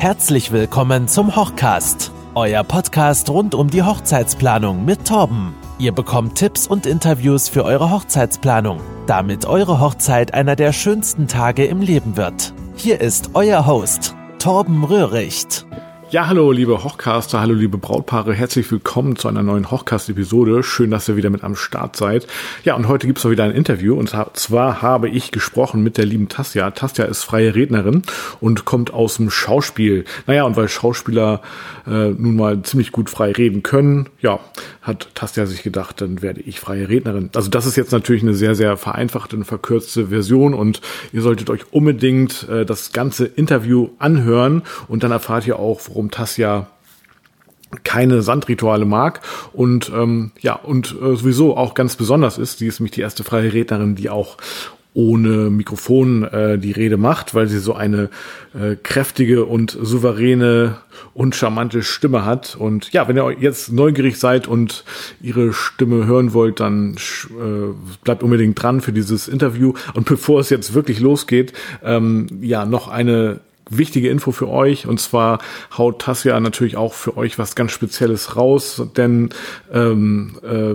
Herzlich willkommen zum Hochcast, euer Podcast rund um die Hochzeitsplanung mit Torben. Ihr bekommt Tipps und Interviews für eure Hochzeitsplanung, damit eure Hochzeit einer der schönsten Tage im Leben wird. Hier ist euer Host, Torben Röhricht. Ja, hallo liebe Hochcaster, hallo liebe Brautpaare, herzlich willkommen zu einer neuen Hochcast-Episode. Schön, dass ihr wieder mit am Start seid. Ja, und heute gibt's auch wieder ein Interview und zwar habe ich gesprochen mit der lieben Tasja. Tasja ist freie Rednerin und kommt aus dem Schauspiel. Naja, und weil Schauspieler äh, nun mal ziemlich gut frei reden können, ja, hat Tasja sich gedacht, dann werde ich freie Rednerin. Also das ist jetzt natürlich eine sehr, sehr vereinfachte und verkürzte Version und ihr solltet euch unbedingt äh, das ganze Interview anhören und dann erfahrt ihr auch, worum warum Tassia keine Sandrituale mag und ähm, ja und äh, sowieso auch ganz besonders ist. Sie ist nämlich die erste freie Rednerin, die auch ohne Mikrofon äh, die Rede macht, weil sie so eine äh, kräftige und souveräne und charmante Stimme hat. Und ja, wenn ihr jetzt neugierig seid und ihre Stimme hören wollt, dann äh, bleibt unbedingt dran für dieses Interview. Und bevor es jetzt wirklich losgeht, ähm, ja, noch eine wichtige Info für euch. Und zwar haut Tassia natürlich auch für euch was ganz Spezielles raus, denn ähm, äh,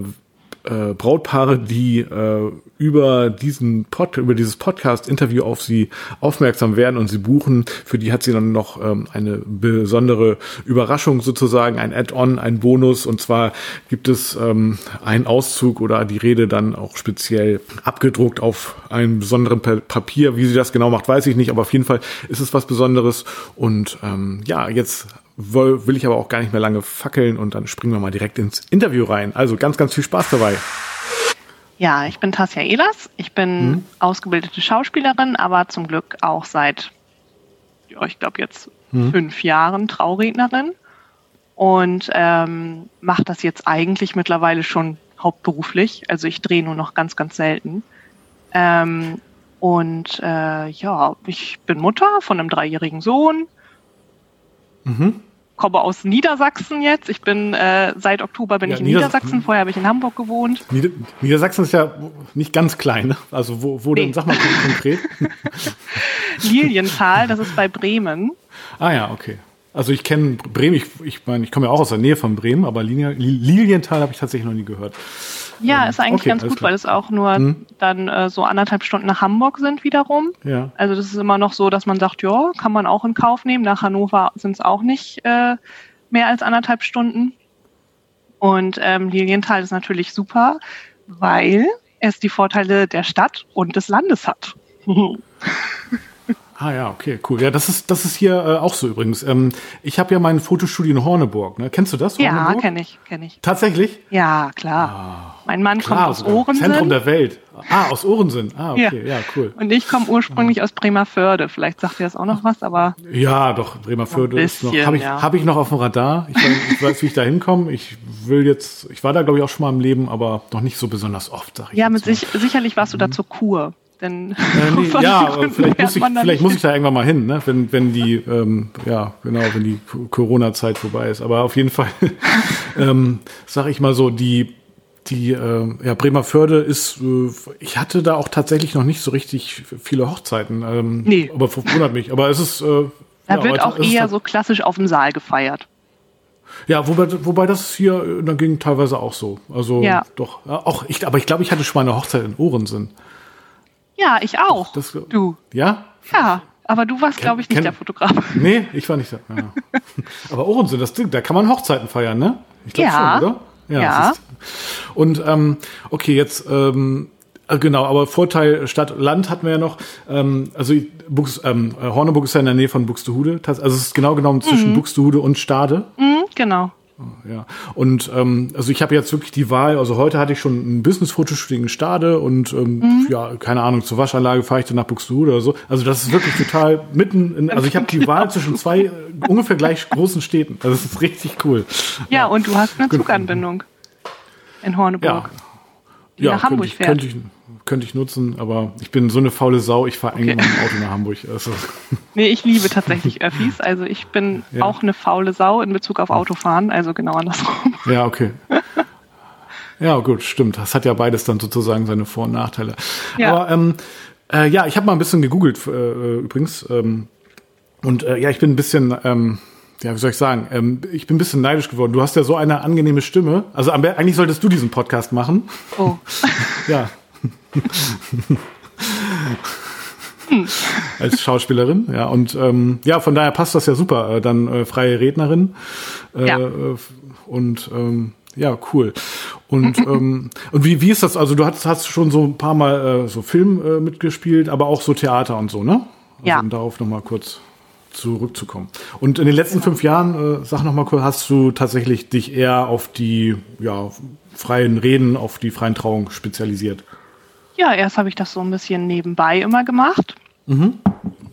äh, Brautpaare, die äh, über diesen Pod, über dieses Podcast-Interview auf sie aufmerksam werden und sie buchen, für die hat sie dann noch ähm, eine besondere Überraschung sozusagen, ein Add-on, ein Bonus. Und zwar gibt es ähm, einen Auszug oder die Rede dann auch speziell abgedruckt auf einem besonderen Papier. Wie sie das genau macht, weiß ich nicht, aber auf jeden Fall ist es was Besonderes. Und ähm, ja, jetzt will ich aber auch gar nicht mehr lange fackeln und dann springen wir mal direkt ins Interview rein. Also ganz, ganz viel Spaß dabei. Ja, ich bin Tasja Ehlers. Ich bin mhm. ausgebildete Schauspielerin, aber zum Glück auch seit, ja, ich glaube jetzt mhm. fünf Jahren Traurednerin und ähm, mache das jetzt eigentlich mittlerweile schon hauptberuflich. Also ich drehe nur noch ganz, ganz selten. Ähm, und äh, ja, ich bin Mutter von einem dreijährigen Sohn. Mhm komme aus Niedersachsen jetzt. Ich bin äh, seit Oktober bin ja, ich in Nieders Niedersachsen. Vorher habe ich in Hamburg gewohnt. Nieder Niedersachsen ist ja nicht ganz klein. Ne? Also wo, wo nee. denn? Sag mal konkret. Lilienthal, das ist bei Bremen. Ah ja, okay. Also ich kenne Bremen. Ich, ich meine, ich komme ja auch aus der Nähe von Bremen, aber Lilienthal habe ich tatsächlich noch nie gehört. Ja, ähm, ist eigentlich okay, ganz gut, klar. weil es auch nur hm. dann äh, so anderthalb Stunden nach Hamburg sind wiederum. Ja. Also das ist immer noch so, dass man sagt, ja, kann man auch in Kauf nehmen. Nach Hannover sind es auch nicht äh, mehr als anderthalb Stunden. Und ähm, Lilienthal ist natürlich super, weil es die Vorteile der Stadt und des Landes hat. Ah ja, okay, cool. Ja, das ist das ist hier äh, auch so übrigens. Ähm, ich habe ja mein Fotostudio in Horneburg. Ne? Kennst du das? Ja, kenne ich, kenne ich. Tatsächlich? Ja, klar. Ah, mein Mann klar, kommt aus Ohrensinn. Zentrum der Welt. Ah, aus Ohrensinn. Ah, okay, ja, ja cool. Und ich komme ursprünglich aus Bremerförde. Vielleicht sagt ihr das auch noch was, aber ja, doch Bremerförde ist noch. Habe ich ja. habe ich noch auf dem Radar. Ich weiß, ich weiß, wie ich da hinkomme. Ich will jetzt. Ich war da glaube ich auch schon mal im Leben, aber noch nicht so besonders oft. Sag ich ja, mit sich, sicherlich warst du da zur Kur. Denn äh, nee, ja, vielleicht, muss ich, vielleicht muss ich da irgendwann mal hin, ne? wenn, wenn die, ähm, ja, genau, wenn die Corona-Zeit vorbei ist. Aber auf jeden Fall, ähm, sag ich mal so, die, die äh, ja, Bremerförde ist, äh, ich hatte da auch tatsächlich noch nicht so richtig viele Hochzeiten. Ähm, nee. Aber wundert mich. Aber es ist. Äh, da ja, wird auch eher halt so klassisch auf dem Saal gefeiert. Ja, wobei, wobei das hier äh, dann ging teilweise auch so. Also ja. doch, auch ich, aber ich glaube, ich hatte schon mal eine Hochzeit in Ohrensinn. Ja, ich auch. Das, du. Ja? Ja, aber du warst, glaube ich, nicht der Fotograf. Nee, ich war nicht der. Ja. aber Ohrensinn, das Ding, da kann man Hochzeiten feiern, ne? Ich glaube ja. schon, oder? Ja. ja. Und ähm, okay, jetzt ähm, äh, genau, aber Vorteil Stadt Land hatten wir ja noch. Ähm, also Bux, ähm, Horneburg ist ja in der Nähe von Buxtehude. Also es ist genau genommen zwischen mhm. Buxtehude und Stade. Mhm, genau. Ja, und ähm, also ich habe jetzt wirklich die Wahl, also heute hatte ich schon ein Business-Fotoshooting in Stade und ähm, mhm. ja, keine Ahnung, zur Waschanlage fahre ich dann nach Buxtehude oder so. Also das ist wirklich total mitten, in, also ich habe die Wahl zwischen zwei äh, ungefähr gleich großen Städten. Also das ist richtig cool. Ja, ja. und du hast eine Zuganbindung in Horneburg. Ja. Die ja, nach Hamburg ich, fährt. Könnte ich, könnte ich nutzen, aber ich bin so eine faule Sau, ich fahre okay. eng mit dem Auto nach Hamburg. Also. Nee, ich liebe tatsächlich Öffis. Also ich bin ja. auch eine faule Sau in Bezug auf Autofahren, also genau andersrum. Ja, okay. Ja, gut, stimmt. Das hat ja beides dann sozusagen seine Vor- und Nachteile. Ja. Aber ähm, äh, ja, ich habe mal ein bisschen gegoogelt äh, übrigens. Ähm, Und äh, ja, ich bin ein bisschen, ähm, ja, wie soll ich sagen, ähm, ich bin ein bisschen neidisch geworden. Du hast ja so eine angenehme Stimme. Also eigentlich solltest du diesen Podcast machen. Oh. ja. Als Schauspielerin, ja. Und ähm, ja, von daher passt das ja super. Äh, dann äh, freie Rednerin. Äh, ja. Und ähm, ja, cool. Und, ähm, und wie, wie ist das? Also du hast, hast schon so ein paar Mal äh, so Film äh, mitgespielt, aber auch so Theater und so, ne? Also, ja. Um darauf nochmal kurz zurückzukommen. Und in den letzten fünf Jahren, äh, sag noch mal kurz, hast du tatsächlich dich eher auf die ja, freien Reden, auf die freien Trauungen spezialisiert? Ja, erst habe ich das so ein bisschen nebenbei immer gemacht. Mhm.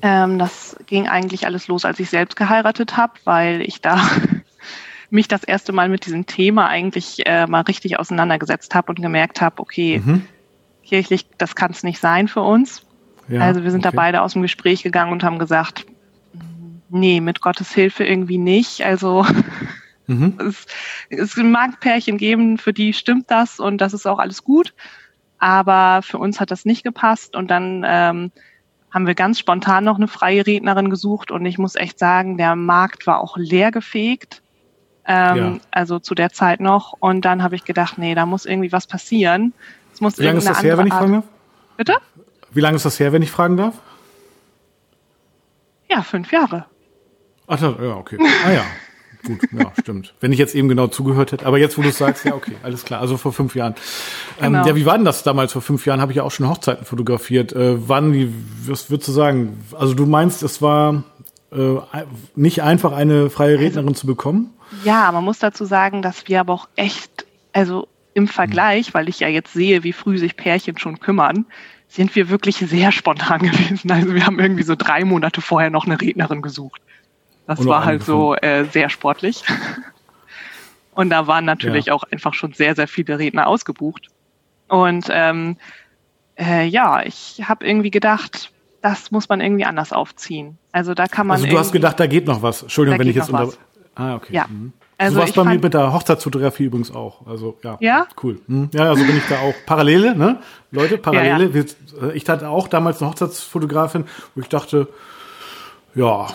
Ähm, das ging eigentlich alles los, als ich selbst geheiratet habe, weil ich da mich das erste Mal mit diesem Thema eigentlich äh, mal richtig auseinandergesetzt habe und gemerkt habe, okay, mhm. kirchlich, das kann es nicht sein für uns. Ja, also wir sind okay. da beide aus dem Gespräch gegangen und haben gesagt, nee, mit Gottes Hilfe irgendwie nicht. Also mhm. es, es mag Pärchen geben, für die stimmt das und das ist auch alles gut. Aber für uns hat das nicht gepasst und dann ähm, haben wir ganz spontan noch eine freie Rednerin gesucht und ich muss echt sagen, der Markt war auch leer gefegt. Ähm, ja. Also zu der Zeit noch. Und dann habe ich gedacht, nee, da muss irgendwie was passieren. Es muss Wie lange ist das her, wenn ich fragen darf? Bitte? Wie lange ist das her, wenn ich fragen darf? Ja, fünf Jahre. Ach, ja, okay. Ah ja. Gut, ja, stimmt. Wenn ich jetzt eben genau zugehört hätte. Aber jetzt, wo du es sagst, ja, okay, alles klar. Also vor fünf Jahren. Ähm, genau. ja, wie war denn das damals vor fünf Jahren? Habe ich ja auch schon Hochzeiten fotografiert. Äh, wann, wie, was würdest du sagen? Also du meinst, es war äh, nicht einfach, eine freie Rednerin also, zu bekommen? Ja, man muss dazu sagen, dass wir aber auch echt, also im Vergleich, hm. weil ich ja jetzt sehe, wie früh sich Pärchen schon kümmern, sind wir wirklich sehr spontan gewesen. Also wir haben irgendwie so drei Monate vorher noch eine Rednerin gesucht. Das war halt so äh, sehr sportlich. Und da waren natürlich ja. auch einfach schon sehr, sehr viele Redner ausgebucht. Und ähm, äh, ja, ich habe irgendwie gedacht, das muss man irgendwie anders aufziehen. Also da kann man. Also du hast gedacht, da geht noch was. Entschuldigung, wenn ich jetzt unter. Ah, okay. Ja. Mhm. Also so was bei mir mit der Hochzeitsfotografie übrigens auch. Also ja, ja? cool. Hm. Ja, also bin ich da auch Parallele, ne? Leute, Parallele. Ja, ja. Äh, ich hatte auch damals eine Hochzeitsfotografin, wo ich dachte, ja,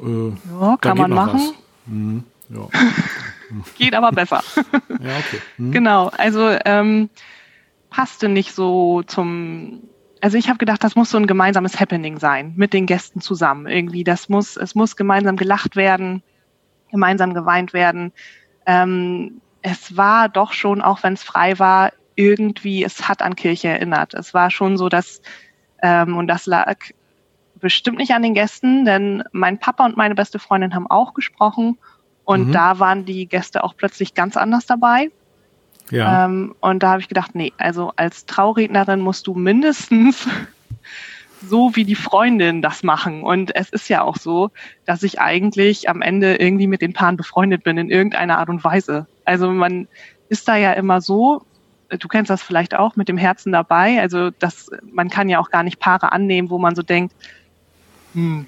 äh, ja, kann man machen. Mhm, ja. geht aber besser. ja, okay. Mhm. Genau, also ähm, passte nicht so zum. Also ich habe gedacht, das muss so ein gemeinsames Happening sein mit den Gästen zusammen. Irgendwie, das muss, es muss gemeinsam gelacht werden, gemeinsam geweint werden. Ähm, es war doch schon, auch wenn es frei war, irgendwie, es hat an Kirche erinnert. Es war schon so, dass, ähm, und das lag bestimmt nicht an den Gästen, denn mein Papa und meine beste Freundin haben auch gesprochen und mhm. da waren die Gäste auch plötzlich ganz anders dabei. Ja. Ähm, und da habe ich gedacht, nee, also als Traurednerin musst du mindestens so wie die Freundin das machen. Und es ist ja auch so, dass ich eigentlich am Ende irgendwie mit den Paaren befreundet bin in irgendeiner Art und Weise. Also man ist da ja immer so, du kennst das vielleicht auch mit dem Herzen dabei. Also das, man kann ja auch gar nicht Paare annehmen, wo man so denkt, hm,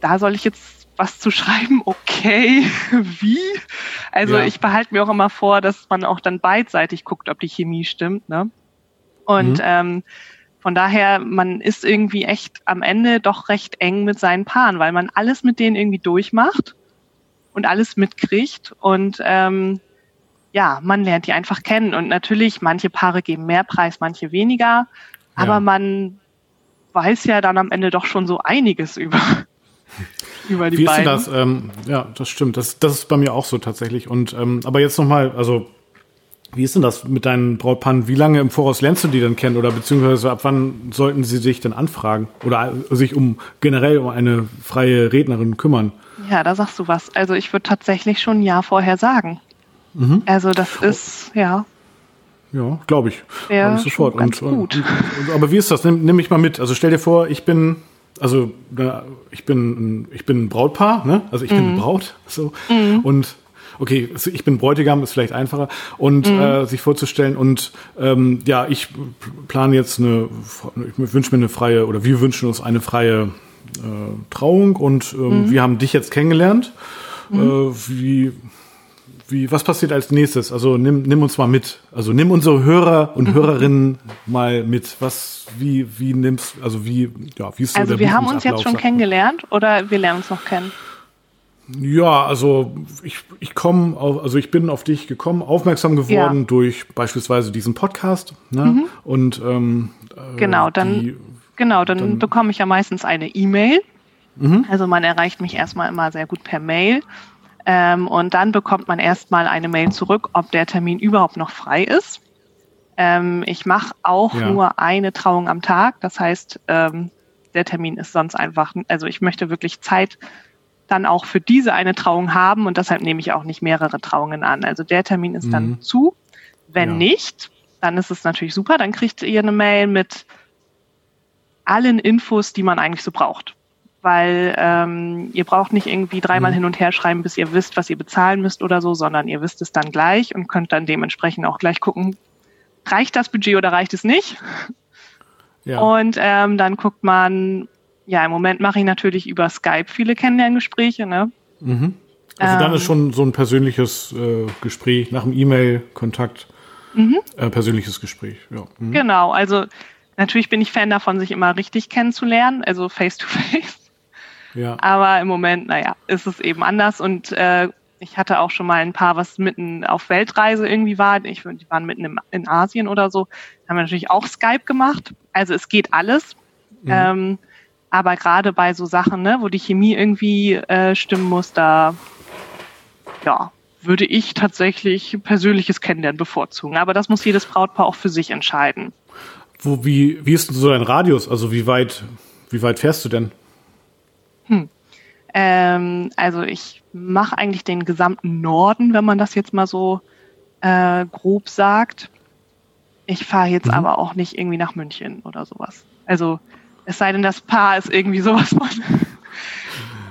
da soll ich jetzt was zu schreiben, okay, wie? Also ja. ich behalte mir auch immer vor, dass man auch dann beidseitig guckt, ob die Chemie stimmt. Ne? Und mhm. ähm, von daher, man ist irgendwie echt am Ende doch recht eng mit seinen Paaren, weil man alles mit denen irgendwie durchmacht und alles mitkriegt. Und ähm, ja, man lernt die einfach kennen. Und natürlich, manche Paare geben mehr Preis, manche weniger. Aber ja. man weiß ja dann am Ende doch schon so einiges über, über die Wie beiden. ist denn das? Ähm, ja, das stimmt. Das, das ist bei mir auch so tatsächlich. Und ähm, aber jetzt nochmal, also wie ist denn das mit deinen Brautpaaren? Wie lange im Voraus lernst du die denn kennen? Oder beziehungsweise ab wann sollten sie sich denn anfragen? Oder sich um generell um eine freie Rednerin kümmern? Ja, da sagst du was. Also ich würde tatsächlich schon ein Jahr vorher sagen. Mhm. Also das ist, ja. Ja, glaube ich. Ja, sofort. Und, gut. Und, und, aber wie ist das? Nimm, nimm mich mal mit. Also stell dir vor, ich bin, also ich bin, ich bin ein Brautpaar, ne? Also ich mhm. bin eine Braut, so mhm. und okay, ich bin Bräutigam, ist vielleicht einfacher und mhm. äh, sich vorzustellen und ähm, ja, ich plane jetzt eine, ich wünsche mir eine freie oder wir wünschen uns eine freie äh, Trauung und ähm, mhm. wir haben dich jetzt kennengelernt. Mhm. Äh, wie wie, was passiert als nächstes? Also nimm, nimm uns mal mit. Also nimm unsere Hörer und mhm. Hörerinnen mal mit. Was, wie, wie nimmst, also wie, ja, wie ist so Also wir haben uns jetzt schon kennengelernt oder wir lernen uns noch kennen? Ja, also ich, ich komme, also ich bin auf dich gekommen, aufmerksam geworden ja. durch beispielsweise diesen Podcast. Ne? Mhm. Und ähm, äh, genau, dann die, genau, dann, dann bekomme ich ja meistens eine E-Mail. Mhm. Also man erreicht mich erstmal immer sehr gut per Mail. Ähm, und dann bekommt man erstmal eine Mail zurück, ob der Termin überhaupt noch frei ist. Ähm, ich mache auch ja. nur eine Trauung am Tag. Das heißt, ähm, der Termin ist sonst einfach, also ich möchte wirklich Zeit dann auch für diese eine Trauung haben und deshalb nehme ich auch nicht mehrere Trauungen an. Also der Termin ist mhm. dann zu. Wenn ja. nicht, dann ist es natürlich super. Dann kriegt ihr eine Mail mit allen Infos, die man eigentlich so braucht. Weil ähm, ihr braucht nicht irgendwie dreimal mhm. hin und her schreiben, bis ihr wisst, was ihr bezahlen müsst oder so, sondern ihr wisst es dann gleich und könnt dann dementsprechend auch gleich gucken, reicht das Budget oder reicht es nicht? Ja. Und ähm, dann guckt man, ja, im Moment mache ich natürlich über Skype viele Kennenlerngespräche. Ne? Mhm. Also ähm, dann ist schon so ein persönliches äh, Gespräch nach dem E-Mail-Kontakt, mhm. äh, persönliches Gespräch. Ja. Mhm. Genau, also natürlich bin ich Fan davon, sich immer richtig kennenzulernen, also face to face. Ja. Aber im Moment, naja, ist es eben anders und äh, ich hatte auch schon mal ein paar, was mitten auf Weltreise irgendwie war. Ich, die waren mitten im, in Asien oder so. Da haben wir natürlich auch Skype gemacht. Also es geht alles. Mhm. Ähm, aber gerade bei so Sachen, ne, wo die Chemie irgendwie äh, stimmen muss, da ja, würde ich tatsächlich persönliches Kennenlernen bevorzugen. Aber das muss jedes Brautpaar auch für sich entscheiden. Wo, wie, wie ist denn so dein Radius? Also wie weit, wie weit fährst du denn? Hm. Ähm, also ich mache eigentlich den gesamten Norden, wenn man das jetzt mal so äh, grob sagt. Ich fahre jetzt mhm. aber auch nicht irgendwie nach München oder sowas. Also es sei denn, das Paar ist irgendwie sowas von,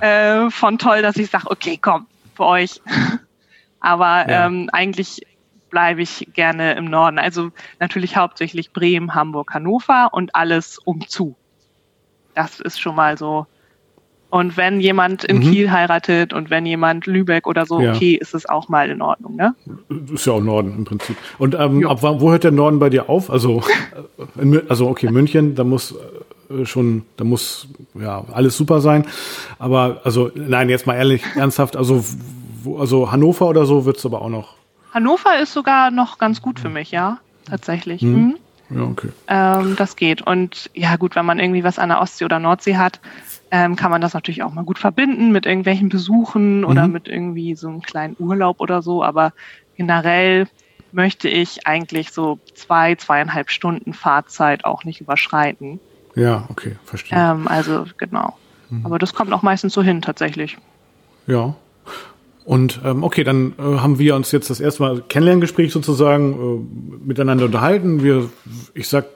äh, von toll, dass ich sage, okay, komm, für euch. Aber ja. ähm, eigentlich bleibe ich gerne im Norden. Also natürlich hauptsächlich Bremen, Hamburg, Hannover und alles umzu. Das ist schon mal so. Und wenn jemand in mhm. Kiel heiratet und wenn jemand Lübeck oder so, ja. okay, ist es auch mal in Ordnung, ne? Ist ja auch Norden im Prinzip. Und ähm, ab wo hört der Norden bei dir auf? Also, äh, also okay, München, da muss äh, schon, da muss ja alles super sein. Aber also, nein, jetzt mal ehrlich, ernsthaft, also, wo, also Hannover oder so wird's aber auch noch. Hannover ist sogar noch ganz gut für mich, ja, tatsächlich. Hm. Mhm. Ja, okay. Ähm, das geht. Und ja, gut, wenn man irgendwie was an der Ostsee oder Nordsee hat, ähm, kann man das natürlich auch mal gut verbinden mit irgendwelchen Besuchen oder mhm. mit irgendwie so einem kleinen Urlaub oder so. Aber generell möchte ich eigentlich so zwei, zweieinhalb Stunden Fahrzeit auch nicht überschreiten. Ja, okay, verstehe. Ähm, also genau. Mhm. Aber das kommt auch meistens so hin tatsächlich. Ja. Und ähm, okay, dann äh, haben wir uns jetzt das erste Mal Kennenlerngespräch sozusagen äh, miteinander unterhalten. Wir, ich sag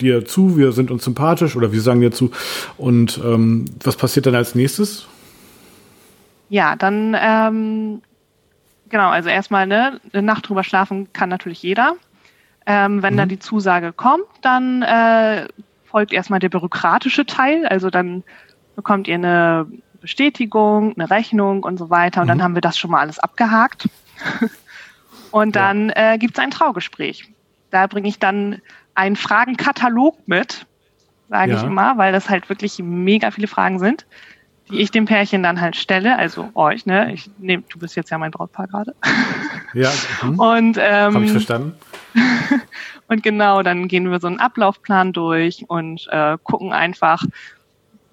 dir zu, wir sind uns sympathisch oder wir sagen dir zu. Und ähm, was passiert dann als nächstes? Ja, dann ähm, genau, also erstmal ne, eine Nacht drüber schlafen kann natürlich jeder. Ähm, wenn mhm. dann die Zusage kommt, dann äh, folgt erstmal der bürokratische Teil. Also dann bekommt ihr eine Bestätigung, eine Rechnung und so weiter. Und mhm. dann haben wir das schon mal alles abgehakt. und dann ja. äh, gibt es ein Traugespräch. Da bringe ich dann einen Fragenkatalog mit, sage ja. ich immer, weil das halt wirklich mega viele Fragen sind, die ich dem Pärchen dann halt stelle, also euch, ne? Ich nehme, du bist jetzt ja mein Brautpaar gerade. Ja. Mhm. Und ähm, habe ich verstanden. Und genau, dann gehen wir so einen Ablaufplan durch und äh, gucken einfach,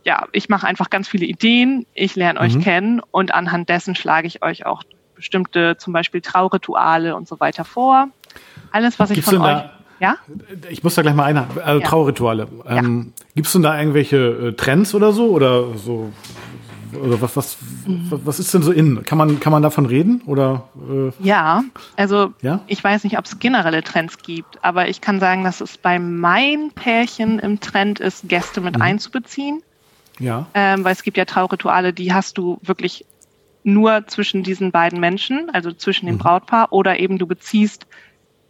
ja, ich mache einfach ganz viele Ideen, ich lerne euch mhm. kennen und anhand dessen schlage ich euch auch bestimmte, zum Beispiel Traurituale und so weiter vor. Alles, was ich Gibt's von euch. Ja? Ich muss da gleich mal einer. Also ja. Traurituale. Ähm, ja. Gibt es denn da irgendwelche äh, Trends oder so? Oder so oder was, was, mhm. was ist denn so in? Kann man, kann man davon reden? Oder, äh, ja, also ja? ich weiß nicht, ob es generelle Trends gibt, aber ich kann sagen, dass es bei meinen Pärchen im Trend ist, Gäste mit mhm. einzubeziehen. Ja. Ähm, weil es gibt ja Traurituale, die hast du wirklich nur zwischen diesen beiden Menschen, also zwischen dem mhm. Brautpaar, oder eben du beziehst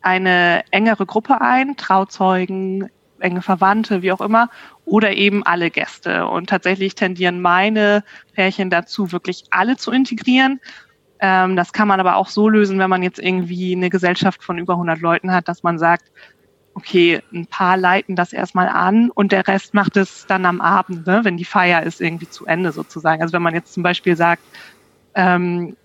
eine engere Gruppe ein, Trauzeugen, enge Verwandte, wie auch immer, oder eben alle Gäste. Und tatsächlich tendieren meine Pärchen dazu, wirklich alle zu integrieren. Ähm, das kann man aber auch so lösen, wenn man jetzt irgendwie eine Gesellschaft von über 100 Leuten hat, dass man sagt, okay, ein paar leiten das erstmal an und der Rest macht es dann am Abend, ne, wenn die Feier ist irgendwie zu Ende sozusagen. Also wenn man jetzt zum Beispiel sagt, ähm,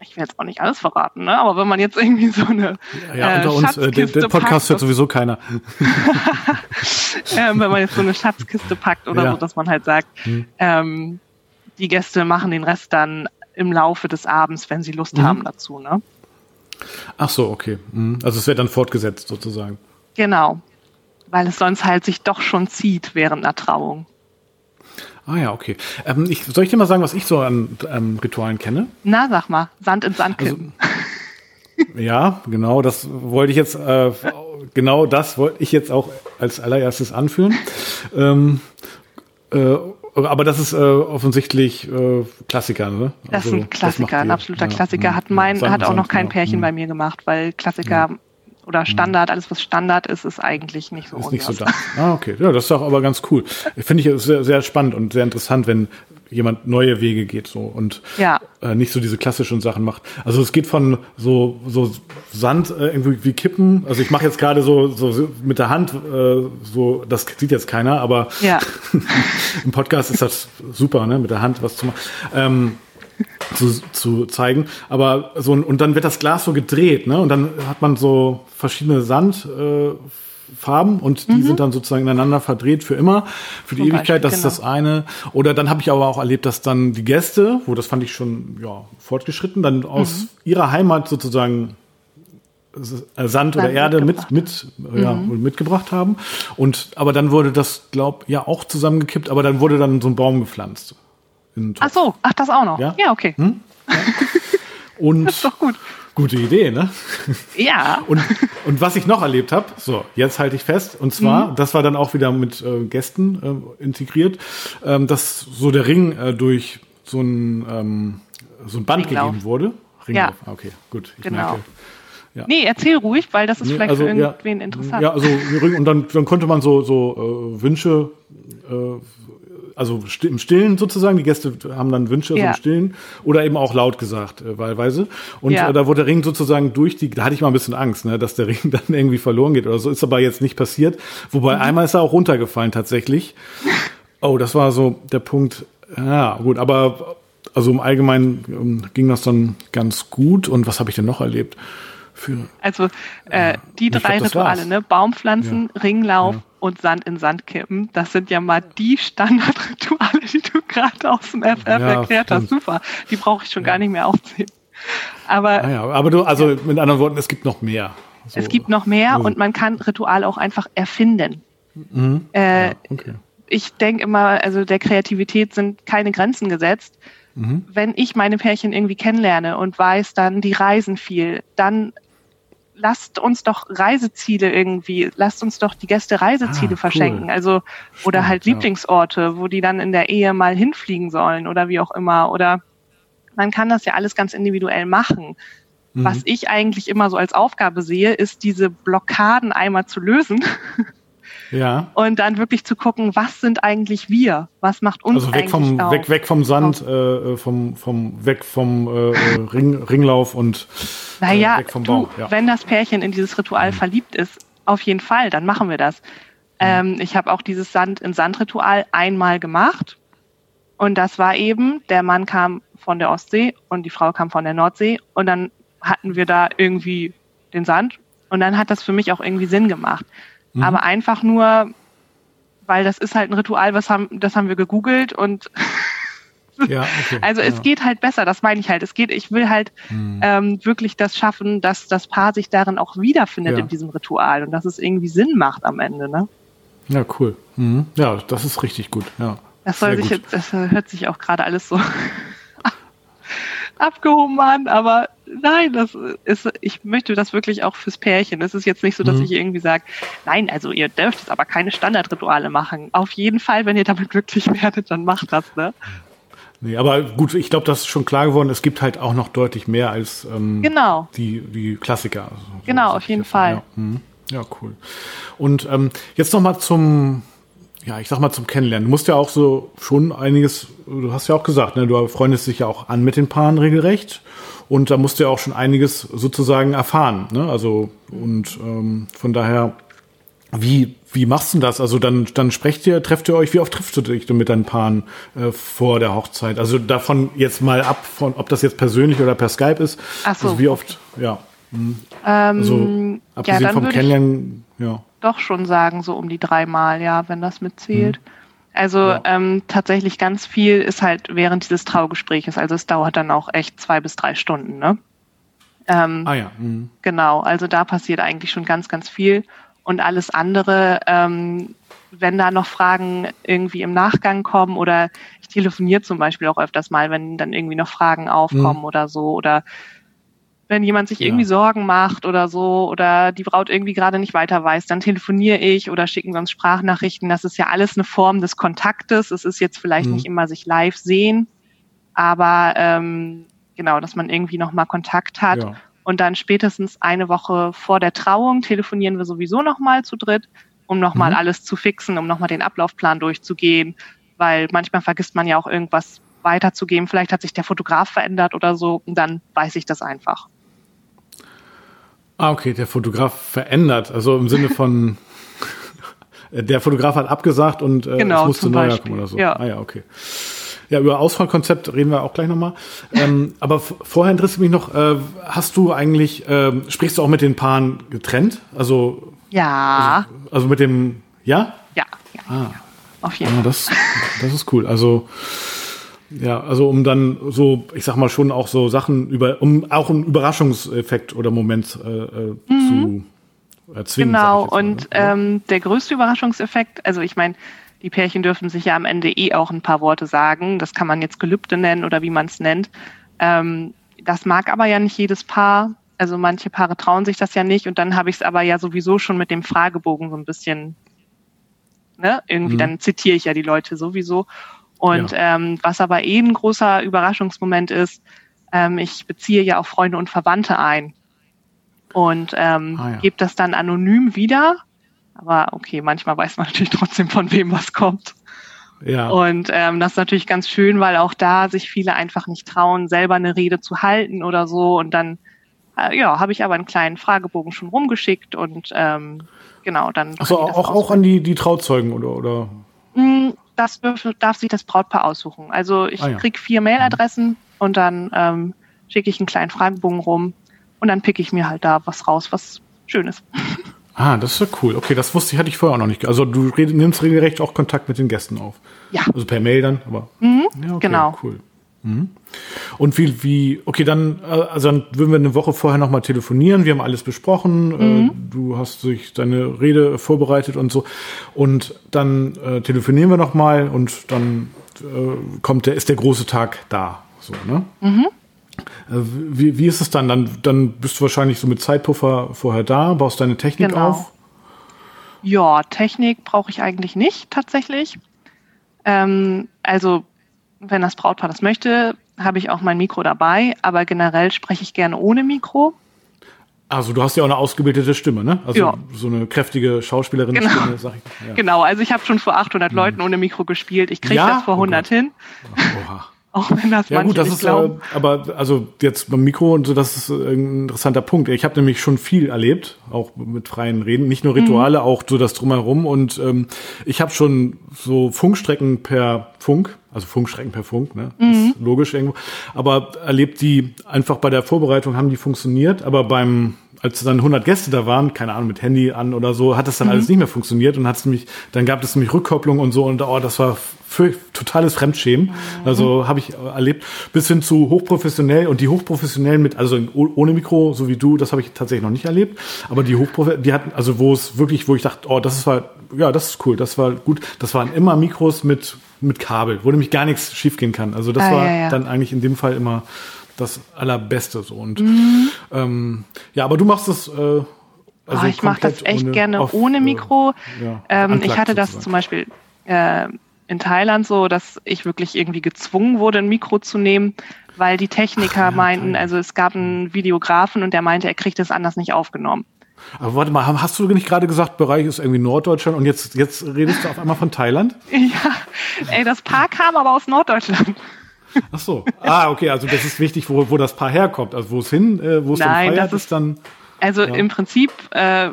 ich will jetzt auch nicht alles verraten, ne? aber wenn man jetzt irgendwie so eine ja, ja, unter uns, äh, der, der Podcast hört sowieso keiner. ähm, wenn man jetzt so eine Schatzkiste packt oder ja. so, dass man halt sagt, hm. ähm, die Gäste machen den Rest dann im Laufe des Abends, wenn sie Lust mhm. haben dazu. Ne? Ach so, okay. Mhm. Also es wird dann fortgesetzt sozusagen. Genau, weil es sonst halt sich doch schon zieht während einer Trauung. Ah ja, okay. Ähm, ich, soll ich dir mal sagen, was ich so an ähm, Ritualen kenne? Na, sag mal, Sand ins Sand kippen. Also, ja, genau, das wollte ich jetzt, äh, genau das wollte ich jetzt auch als allererstes anführen. Ähm, äh, aber das ist äh, offensichtlich äh, Klassiker, ne? Das ist ein also, Klassiker, ein absoluter ja, Klassiker. Hat mein, hat auch noch kein Pärchen ja. bei mir gemacht, weil Klassiker ja. Oder Standard, alles was Standard ist, ist eigentlich nicht so. Ist nicht so da. Ah, okay. Ja, das ist auch aber ganz cool. Finde ich sehr, sehr spannend und sehr interessant, wenn jemand neue Wege geht so und ja. äh, nicht so diese klassischen Sachen macht. Also es geht von so so Sand äh, irgendwie wie kippen. Also ich mache jetzt gerade so so mit der Hand äh, so das sieht jetzt keiner, aber ja. im Podcast ist das super, ne, mit der Hand was zu machen. Ähm, zu, zu zeigen. Aber so und dann wird das Glas so gedreht, ne? Und dann hat man so verschiedene Sand äh, und die mhm. sind dann sozusagen ineinander verdreht für immer, für die Zum Ewigkeit. Beispiel, das genau. ist das eine. Oder dann habe ich aber auch erlebt, dass dann die Gäste, wo das fand ich schon ja fortgeschritten, dann aus mhm. ihrer Heimat sozusagen äh, Sand oder Erde mit mit ja, mhm. mitgebracht haben und aber dann wurde das glaub ja auch zusammengekippt aber dann wurde dann so ein Baum gepflanzt ach so ach das auch noch ja, ja okay hm? ja. und das ist doch gut Gute Idee, ne? Ja. Und, und was ich noch erlebt habe, so, jetzt halte ich fest, und zwar, mhm. das war dann auch wieder mit äh, Gästen äh, integriert, ähm, dass so der Ring äh, durch so ein, ähm, so ein Band Ringlauf. gegeben wurde. Ringlauf, ja. okay, gut. Ich genau. merke. Ja. Nee, erzähl ruhig, weil das ist nee, vielleicht also, für irgendwen ja, interessant. Ja, also und dann, dann konnte man so, so äh, Wünsche äh, also im Stillen sozusagen, die Gäste haben dann Wünsche ja. so im Stillen oder eben auch laut gesagt, äh, wahlweise. Und ja. äh, da wurde der Ring sozusagen durch die, da hatte ich mal ein bisschen Angst, ne, dass der Ring dann irgendwie verloren geht oder so, ist aber jetzt nicht passiert. Wobei mhm. einmal ist er auch runtergefallen tatsächlich. Oh, das war so der Punkt. Ja, gut, aber also im Allgemeinen ähm, ging das dann ganz gut. Und was habe ich denn noch erlebt? Für, also äh, die drei glaub, Rituale, ne? Baumpflanzen, ja. Ringlauf ja und Sand in Sand kippen. Das sind ja mal die Standardrituale, die du gerade aus dem FF ja, erklärt stimmt. hast. Super. Die brauche ich schon ja. gar nicht mehr aufzählen. Aber, ah ja, aber du, also mit anderen Worten, es gibt noch mehr. So. Es gibt noch mehr und man kann Rituale auch einfach erfinden. Mhm. Äh, okay. Ich denke immer, also der Kreativität sind keine Grenzen gesetzt. Mhm. Wenn ich meine Pärchen irgendwie kennenlerne und weiß dann, die reisen viel, dann lasst uns doch Reiseziele irgendwie, lasst uns doch die Gäste Reiseziele ah, verschenken. Cool. Also, oder Stimmt, halt Lieblingsorte, ja. wo die dann in der Ehe mal hinfliegen sollen oder wie auch immer. Oder man kann das ja alles ganz individuell machen. Mhm. Was ich eigentlich immer so als Aufgabe sehe, ist diese Blockaden einmal zu lösen. Ja. Und dann wirklich zu gucken, was sind eigentlich wir? Was macht uns also weg eigentlich vom, aus? Weg, weg vom Sand, äh, vom, vom, weg vom äh, Ring, Ringlauf und äh, naja, weg vom Baum. Du, ja. wenn das Pärchen in dieses Ritual mhm. verliebt ist, auf jeden Fall, dann machen wir das. Mhm. Ähm, ich habe auch dieses Sand in Sand-Ritual einmal gemacht. Und das war eben, der Mann kam von der Ostsee und die Frau kam von der Nordsee. Und dann hatten wir da irgendwie den Sand. Und dann hat das für mich auch irgendwie Sinn gemacht. Mhm. Aber einfach nur, weil das ist halt ein Ritual, was haben, das haben wir gegoogelt und ja, okay, also es ja. geht halt besser, das meine ich halt. Es geht, ich will halt mhm. ähm, wirklich das schaffen, dass das Paar sich darin auch wiederfindet ja. in diesem Ritual und dass es irgendwie Sinn macht am Ende, ne? Ja, cool. Mhm. Ja, das ist richtig gut, ja. Das soll Sehr sich gut. jetzt, das hört sich auch gerade alles so abgehoben an, aber nein, das ist, ich möchte das wirklich auch fürs Pärchen. Es ist jetzt nicht so, dass mhm. ich irgendwie sage, nein, also ihr dürft jetzt aber keine Standardrituale machen. Auf jeden Fall, wenn ihr damit glücklich werdet, dann macht das, ne? Nee, aber gut, ich glaube, das ist schon klar geworden. Es gibt halt auch noch deutlich mehr als ähm, genau. die, die Klassiker. Also, genau, auf jeden Fall. Ja, mhm. ja, cool. Und ähm, jetzt noch mal zum ja, ich sag mal zum Kennenlernen. Du musst ja auch so schon einiges, du hast ja auch gesagt, ne, du freundest dich ja auch an mit den Paaren regelrecht und da musst du ja auch schon einiges sozusagen erfahren. Ne? Also und ähm, von daher, wie wie machst du das? Also dann dann sprecht ihr, trefft ihr euch, wie oft triffst du dich mit deinen Paaren äh, vor der Hochzeit? Also davon jetzt mal ab von, ob das jetzt persönlich oder per Skype ist. Ach so. Also wie oft? Ja. Hm. Ähm, Also abgesehen ja, dann vom Kennenlernen, ja. doch schon sagen, so um die dreimal, ja, wenn das mitzählt. Also Ja. ähm, tatsächlich ganz viel ist halt während dieses Traugespräches. Also es dauert dann auch echt zwei bis drei Stunden, ne? Ähm, Ah ja. hm. Genau, also da passiert eigentlich schon ganz, ganz viel. Und alles andere, ähm, wenn da noch Fragen irgendwie im Nachgang kommen oder ich telefoniere zum Beispiel auch öfters mal, wenn dann irgendwie noch Fragen aufkommen oder so oder wenn jemand sich Ja. irgendwie Sorgen macht oder so oder die Braut irgendwie gerade nicht weiter weiß, dann telefoniere ich oder schicken wir uns Sprachnachrichten. Das ist ja alles eine Form des Kontaktes. Es ist jetzt vielleicht Mhm. nicht immer sich live sehen, aber ähm, genau, dass man irgendwie nochmal Kontakt hat. Ja. Und dann spätestens eine Woche vor der Trauung telefonieren wir sowieso nochmal zu dritt, um nochmal Mhm. alles zu fixen, um nochmal den Ablaufplan durchzugehen, weil manchmal vergisst man ja auch irgendwas weiterzugeben. Vielleicht hat sich der Fotograf verändert oder so und dann weiß ich das einfach. Ah, okay, der Fotograf verändert, also im Sinne von der Fotograf hat abgesagt und äh, Genau, es musste neuer Beispiel, kommen oder so. ja. Ah ja, okay. Ja, über Ausfallkonzept reden wir auch gleich nochmal. ähm, aber vorher interessiert mich noch, äh, hast du eigentlich, ähm, sprichst du auch mit den Paaren getrennt? Also, Ja, also mit dem, ja? ja, ja, Ah. ja, auf jeden Ja, Fall. das, das ist cool. Also, ja, also um dann so, ich sag mal schon auch so Sachen über, um auch einen Überraschungseffekt oder Moment äh, äh, zu erzwingen. Mhm. Genau, mal, und ne? ähm, der größte Überraschungseffekt, also ich meine, die Pärchen dürfen sich ja am Ende eh auch ein paar Worte sagen. Das kann man jetzt Gelübde nennen oder wie man es nennt. Ähm, das mag aber ja nicht jedes Paar. Also manche Paare trauen sich das ja nicht und dann habe ich es aber ja sowieso schon mit dem Fragebogen so ein bisschen, ne, irgendwie, Mhm. dann zitiere ich ja die Leute sowieso. Und ähm, was aber eh ein großer Überraschungsmoment ist, ähm, ich beziehe ja auch Freunde und Verwandte ein und ähm, Ah, ja. gebe das dann anonym wieder. Aber okay, manchmal weiß man natürlich trotzdem, von wem was kommt. ja. Und ähm, das ist natürlich ganz schön, weil auch da sich viele einfach nicht trauen, selber eine Rede zu halten oder so. Und dann, äh, ja, habe ich aber einen kleinen Fragebogen schon rumgeschickt und ähm, genau, dann. Das auch, auch an die, die Trauzeugen oder, oder? Mm, Das darf, sich das Brautpaar aussuchen. Also ich Ah, ja. krieg vier Mailadressen und dann ähm, schicke ich einen kleinen Fragebogen rum und dann pick ich mir halt da was raus, was schön ist. Ah, das ist ja cool. Okay, das wusste ich, hatte ich vorher auch noch nicht. Also du nimmst regelrecht auch Kontakt mit den Gästen auf. Ja. Also per Mail dann, aber. ja, okay, genau. Cool. Mhm. Und wie, wie, okay, dann, äh, also dann würden wir eine Woche vorher nochmal telefonieren. Wir haben alles besprochen. Äh, du hast sich deine Rede vorbereitet und so. Und dann äh, telefonieren wir nochmal und dann äh, kommt der, ist der große Tag da. So, ne? Äh, Wie, wie ist es dann? dann? Dann bist du wahrscheinlich so mit Zeitpuffer vorher da, baust deine Technik Genau. auf. Ja, Technik brauche ich eigentlich nicht tatsächlich. Ähm, also wenn das Brautpaar das möchte, habe ich auch mein Mikro dabei, aber generell spreche ich gerne ohne Mikro. Also du hast ja auch eine ausgebildete Stimme, ne? Also Ja. so eine kräftige Schauspielerin-Stimme, Genau. sag ich. Ja. Genau, also ich habe schon vor 800 Leuten ohne Mikro gespielt. Ich kriege Ja? das vor Oh 100 Gott. hin, Oha. auch wenn das Ja gut, das ist glauben. äh, aber also jetzt beim Mikro und so, das ist äh, ein interessanter Punkt. Ich habe nämlich schon viel erlebt, auch mit freien Reden, nicht nur Rituale, Mhm. auch so das drumherum. Und ähm, ich habe schon so Funkstrecken per Funk, also Funkstrecken per Funk, ne, Mhm. ist logisch irgendwo. Aber erlebt die einfach bei der Vorbereitung haben die funktioniert, aber beim als dann 100 Gäste da waren, keine Ahnung, mit Handy an oder so, hat das dann Mhm. alles nicht mehr funktioniert und hat's nämlich, dann gab es nämlich Rückkopplung und so und oh, das war für, totales Fremdschämen. Mhm. Also habe ich äh, erlebt, bis hin zu hochprofessionell und die hochprofessionellen mit, also oh- ohne Mikro, so wie du, das habe ich tatsächlich noch nicht erlebt. Aber die hochprofessionellen, die hatten, also wo es wirklich, wo ich dachte, oh, das war, ja, das ist cool, das war gut. Das waren immer Mikros mit mit Kabel, wo nämlich gar nichts schiefgehen kann. Also das Ah, war ja, ja. dann eigentlich in dem Fall immer das allerbeste so und Mhm. ähm, ja, aber du machst das. Äh, also Ah, ich mache das echt ohne- gerne auf, ohne äh, Mikro. ja, ähm, ich hatte das sozusagen. zum Beispiel äh, in Thailand so, dass ich wirklich irgendwie gezwungen wurde, ein Mikro zu nehmen, weil die Techniker Ach, ja, meinten, also es gab einen Videografen und der meinte, er kriegt es anders nicht aufgenommen. Aber warte mal, hast du nicht gerade gesagt, Bereich ist irgendwie Norddeutschland und jetzt, jetzt redest du auf einmal von Thailand? Ja, ey, das Paar kam aber aus Norddeutschland. Ach so. Ah, okay, also das ist wichtig, wo, wo das Paar herkommt. Also wo es hin, äh, wo es Nein, dann feiert, das ist dann. Also Ja. im Prinzip äh,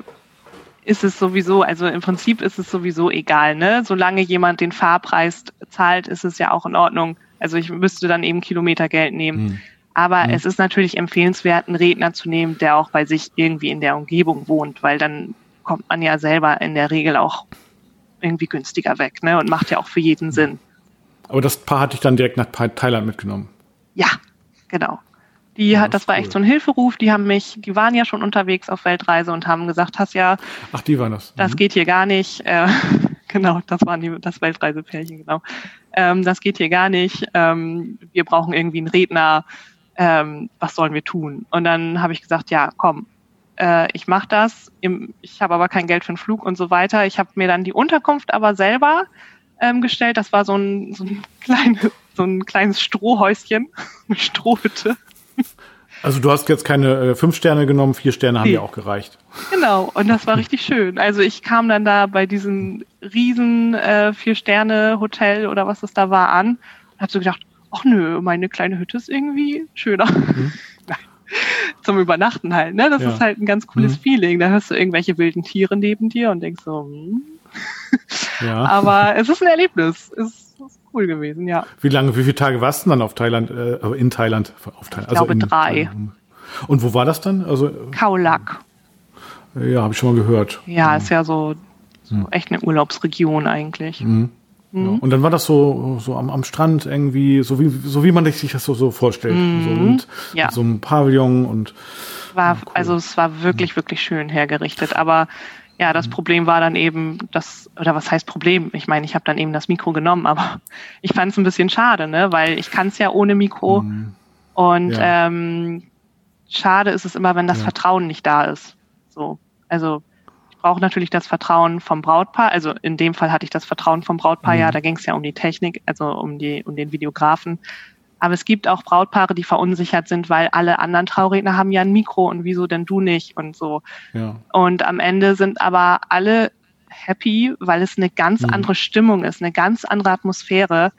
ist es sowieso, also im Prinzip ist es sowieso egal, ne? Solange jemand den Fahrpreis zahlt, ist es ja auch in Ordnung. Also ich müsste dann eben Kilometergeld nehmen. Hm. Aber es ist natürlich empfehlenswert, einen Redner zu nehmen, der auch bei sich irgendwie in der Umgebung wohnt, weil dann kommt man ja selber in der Regel auch irgendwie günstiger weg, ne? Und macht ja auch für jeden Sinn. Aber das Paar hatte ich dann direkt nach Thai- Thailand mitgenommen. Ja, genau. Die Ja, hat, das war ist echt cool. so ein Hilferuf. Die haben mich, die waren ja schon unterwegs auf Weltreise und haben gesagt, hast ja, Ach, die waren das. das Mhm. geht hier gar nicht. Äh, genau, das waren die, das Weltreisepärchen, genau. Ähm, das geht hier gar nicht. Ähm, wir brauchen irgendwie einen Redner. Ähm, was sollen wir tun? Und dann habe ich gesagt, ja, komm, äh, ich mache das. Im, ich habe aber kein Geld für einen Flug und so weiter. Ich habe mir dann die Unterkunft aber selber ähm, gestellt. Das war so ein, so ein, kleines, so ein kleines Strohhäuschen, eine Strohhütte. Also du hast jetzt keine äh, fünf Sterne genommen, vier Sterne haben Nee. dir auch gereicht. Genau, und das war richtig schön. Also ich kam dann da bei diesem riesen äh, Vier-Sterne-Hotel oder was es da war an und hab so gedacht, ach nö, meine kleine Hütte ist irgendwie schöner. Nein. Zum Übernachten halt, ne? Das Ja. ist halt ein ganz cooles Mhm. Feeling. Da hörst du irgendwelche wilden Tiere neben dir und denkst so, hm. Ja. aber es ist ein Erlebnis. Ist, ist cool gewesen, ja. Wie lange, wie viele Tage warst du dann auf Thailand, äh, in Thailand? Auf Thailand Ich glaube, in drei. Und wo war das dann? Also, Kaulak. ja, habe ich schon mal gehört. Ja, ist ja so, so echt eine Urlaubsregion eigentlich. Mhm. Ja. Und dann war das so, so am, am Strand irgendwie, so wie, so wie man sich das so, so vorstellt. So mit, Ja. mit so einem Pavillon und war, also es war wirklich, wirklich schön hergerichtet. Aber ja, das Problem war dann eben, das, oder was heißt Problem? Ich meine, ich habe dann eben das Mikro genommen, aber ich fand es ein bisschen schade, ne? Weil ich kann es ja ohne Mikro. Und Ja. ähm, schade ist es immer, wenn das Ja. Vertrauen nicht da ist. So. Also ich brauche natürlich das Vertrauen vom Brautpaar. Also in dem Fall hatte ich das Vertrauen vom Brautpaar, Mhm. ja, da ging es ja um die Technik, also um die, um den Videografen. Aber es gibt auch Brautpaare, die verunsichert sind, weil alle anderen Trauredner haben ja ein Mikro und wieso denn du nicht und so. ja. Und am Ende sind aber alle happy, weil es eine ganz Mhm. andere Stimmung ist, eine ganz andere Atmosphäre,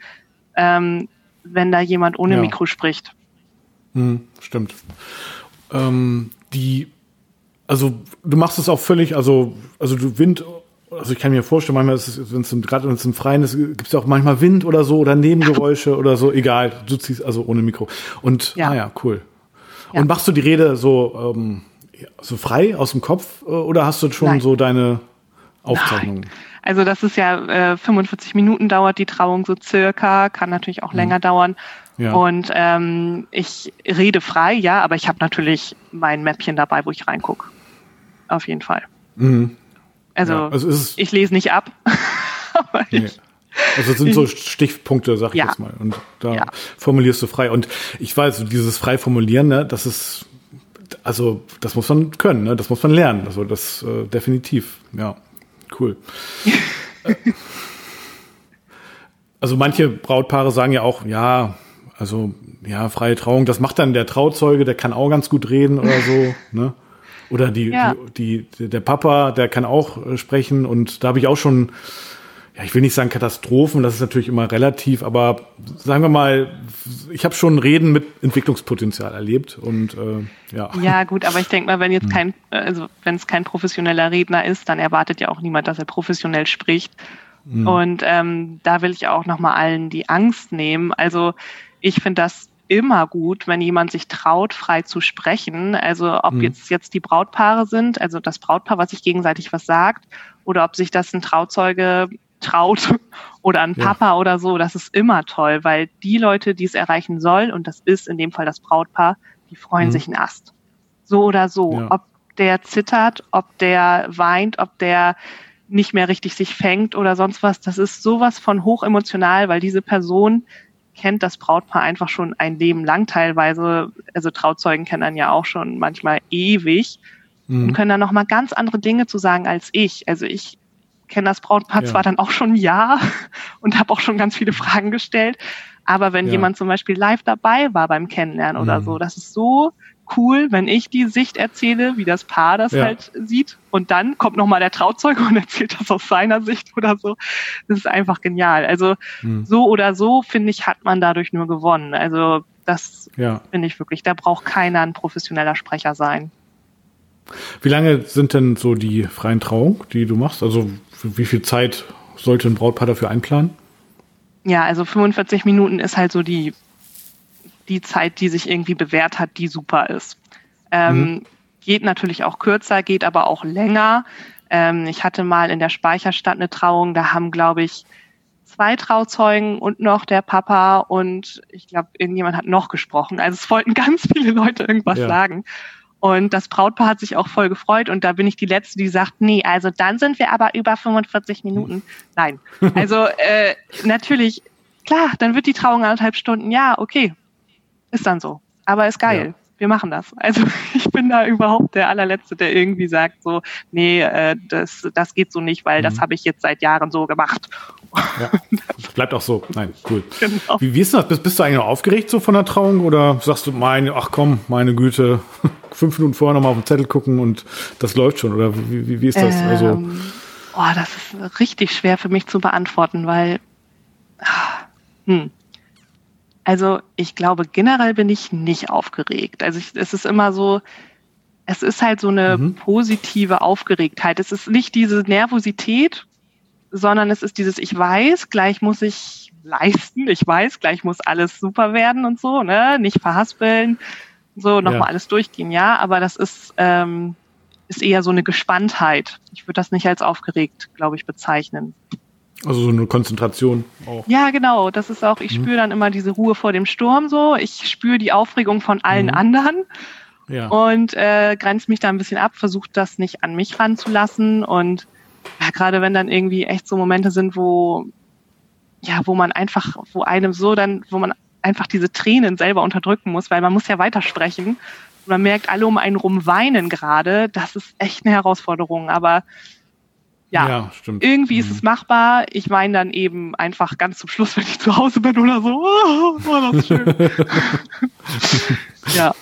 ähm, wenn da jemand ohne Ja. Mikro spricht. Hm, stimmt. Ähm, die, also du machst es auch völlig, also, also du Wind, also ich kann mir vorstellen, manchmal ist es, wenn es im- gerade wenn es im Freien ist, gibt es ja auch manchmal Wind oder so oder Nebengeräusche oder so, egal, du ziehst also ohne Mikro. Und Ja. ah ja, cool. Ja. Und machst du die Rede so, ähm, so frei aus dem Kopf äh, oder hast du schon Nein. so deine Aufzeichnungen? Also das ist ja äh, 45 Minuten dauert die Trauung so circa, kann natürlich auch länger dauern. Mhm. Ja. Und ähm, ich rede frei, ja, aber ich habe natürlich mein Mäppchen dabei, wo ich reinguck. Auf jeden Fall. Mhm. Also, ja, also ich lese nicht ab. Nee. Also es sind so Stichpunkte, sag ich Ja. jetzt mal. Und da Ja. formulierst du frei. Und ich weiß, dieses frei formulieren, ne, das ist, also das muss man können, ne? Das muss man lernen. Also das äh, definitiv. Ja, cool. Also manche Brautpaare sagen ja auch, ja, also ja, freie Trauung, das macht dann der Trauzeuge, der kann auch ganz gut reden oder so, ne? Oder die, Ja. die, die, der Papa, der kann auch äh, sprechen und da habe ich auch schon, ja, ich will nicht sagen Katastrophen, das ist natürlich immer relativ, aber sagen wir mal, ich habe schon Reden mit Entwicklungspotenzial erlebt und äh, ja. ja, gut, aber ich denke mal, wenn Hm. jetzt kein, also wenn es kein professioneller Redner ist, dann erwartet ja auch niemand, dass er professionell spricht. Hm. Und ähm, da will ich auch nochmal allen die Angst nehmen. Also ich finde das immer gut, wenn jemand sich traut, frei zu sprechen. Also ob Mhm. jetzt jetzt die Brautpaare sind, also das Brautpaar, was sich gegenseitig was sagt, oder ob sich das ein Trauzeuge traut oder ein Ja. Papa oder so, das ist immer toll, weil die Leute, die es erreichen soll, und das ist in dem Fall das Brautpaar, die freuen Mhm. sich einen Ast. So oder so. Ja. Ob der zittert, ob der weint, ob der nicht mehr richtig sich fängt oder sonst was, das ist sowas von hochemotional, weil diese Person kennt das Brautpaar einfach schon ein Leben lang teilweise. Also Trauzeugen kennen dann ja auch schon manchmal ewig und Mhm. können dann nochmal ganz andere Dinge zu sagen als ich. Also ich kenne das Brautpaar ja. zwar dann auch schon ein Jahr und habe auch schon ganz viele Fragen gestellt, aber wenn ja. jemand zum Beispiel live dabei war beim Kennenlernen mhm. oder so, das ist so cool, wenn ich die Sicht erzähle, wie das Paar das ja. halt sieht. Und dann kommt nochmal der Trauzeuge und erzählt das aus seiner Sicht oder so. Das ist einfach genial. Also mhm. so oder so, finde ich, hat man dadurch nur gewonnen. Also das ja. finde ich wirklich, da braucht keiner ein professioneller Sprecher sein. Wie lange sind denn so die freien Trauungen, die du machst? Also wie viel Zeit sollte ein Brautpaar dafür einplanen? Ja, also 45 Minuten ist halt so die, die Zeit, die sich irgendwie bewährt hat, die super ist. Ähm, mhm. Geht natürlich auch kürzer, geht aber auch länger. Ähm, ich hatte mal in der Speicherstadt eine Trauung, da haben, glaube ich, zwei Trauzeugen und noch der Papa und ich glaube, irgendjemand hat noch gesprochen. Also es wollten ganz viele Leute irgendwas ja. sagen. Und das Brautpaar hat sich auch voll gefreut und da bin ich die Letzte, die sagt, nee, also dann sind wir aber über 45 Minuten. Nein. Also äh, natürlich, klar, dann wird die Trauung anderthalb Stunden, ja, okay. Ist dann so. Aber ist geil. Ja wir machen das. Also ich bin da überhaupt der allerletzte, der irgendwie sagt so, nee, äh, das, das geht so nicht, weil mhm. das habe ich jetzt seit Jahren so gemacht. Ja, bleibt auch so. Nein, cool. Genau. Wie, wie ist das? Bist, bist du eigentlich noch aufgeregt so von der Trauung oder sagst du, meine, ach komm, meine Güte, fünf Minuten vorher nochmal auf den Zettel gucken und das läuft schon? Oder wie, wie, wie ist das? Ähm, also, oh, das ist richtig schwer für mich zu beantworten, weil ah, hm, also ich glaube, generell bin ich nicht aufgeregt. Also ich, es ist immer so, es ist halt so eine mhm. positive Aufgeregtheit. Es ist nicht diese Nervosität, sondern es ist dieses, ich weiß, gleich muss ich leisten, ich weiß, gleich muss alles super werden und so, ne? Nicht verhaspeln, so nochmal ja. alles durchgehen, ja, aber das ist, ähm, ist eher so eine Gespanntheit. Ich würde das nicht als aufgeregt, glaube ich, bezeichnen. Also so eine Konzentration auch. Ja, genau. Das ist auch, ich mhm. spüre dann immer diese Ruhe vor dem Sturm so. Ich spüre die Aufregung von allen mhm. anderen ja. und äh, grenze mich da ein bisschen ab, versuche das nicht an mich ranzulassen. Und ja, gerade wenn dann irgendwie echt so Momente sind, wo ja, wo man einfach, wo einem so dann, wo man einfach diese Tränen selber unterdrücken muss, weil man muss ja weitersprechen. Und man merkt, alle um einen rum weinen gerade. Das ist echt eine Herausforderung. Aber ja, ja irgendwie mhm. ist es machbar. Ich meine dann eben einfach ganz zum Schluss, wenn ich zu Hause bin oder so. Oh, war das schön. ja,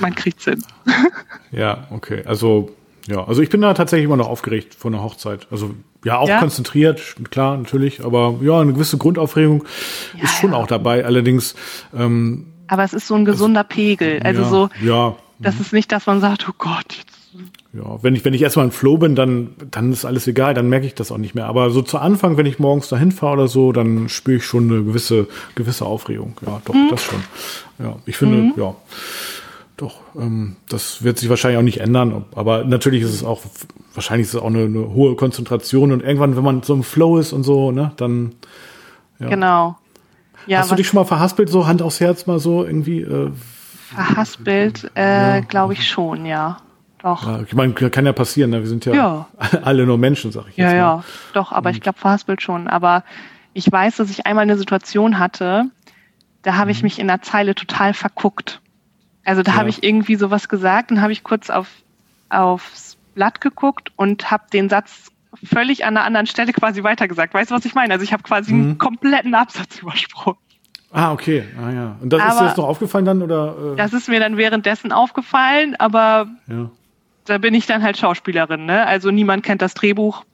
man kriegt's hin. ja, okay. Also, ja, also ich bin da tatsächlich immer noch aufgeregt vor einer Hochzeit. Also, ja, auch ja? konzentriert, klar, natürlich, aber ja, eine gewisse Grundaufregung ja, ist schon ja. auch dabei. Allerdings, ähm, aber es ist so ein gesunder also, Pegel. Also so, ja. Das mhm. ist nicht, dass man sagt, oh Gott, jetzt ja, wenn ich, wenn ich erstmal im Flow bin, dann, dann ist alles egal, dann merke ich das auch nicht mehr. Aber so zu Anfang, wenn ich morgens dahin fahre oder so, dann spüre ich schon eine gewisse, gewisse Aufregung. Ja, doch, mhm. das schon. Ja, ich finde, mhm. ja, doch, ähm, das wird sich wahrscheinlich auch nicht ändern. Aber natürlich ist es auch, wahrscheinlich ist es auch eine, eine hohe Konzentration und irgendwann, wenn man so im Flow ist und so, ne, dann, ja. Genau. Ja, Hast du dich schon mal verhaspelt, so Hand aufs Herz mal so irgendwie? Äh, verhaspelt, äh, ja. glaube ich schon, ja. Doch. Ja, ich meine, kann ja passieren, ne? wir sind ja, ja, alle nur Menschen, sag ich jetzt ja, mal. Ja, doch, aber Und ich glaube verhaspelt schon. Aber ich weiß, dass ich einmal eine Situation hatte, da habe ich mhm. mich in der Zeile total verguckt. Also da ja. habe ich irgendwie sowas gesagt und habe ich kurz auf, aufs Blatt geguckt und habe den Satz völlig an einer anderen Stelle quasi weitergesagt. Weißt du, was ich meine? Also ich habe quasi mhm. einen kompletten Absatz übersprungen. Ah, okay. Ah, ja. Und das aber ist dir das noch aufgefallen dann? Oder, äh? Das ist mir dann währenddessen aufgefallen, aber ja da bin ich dann halt Schauspielerin, ne? Also niemand kennt das Drehbuch.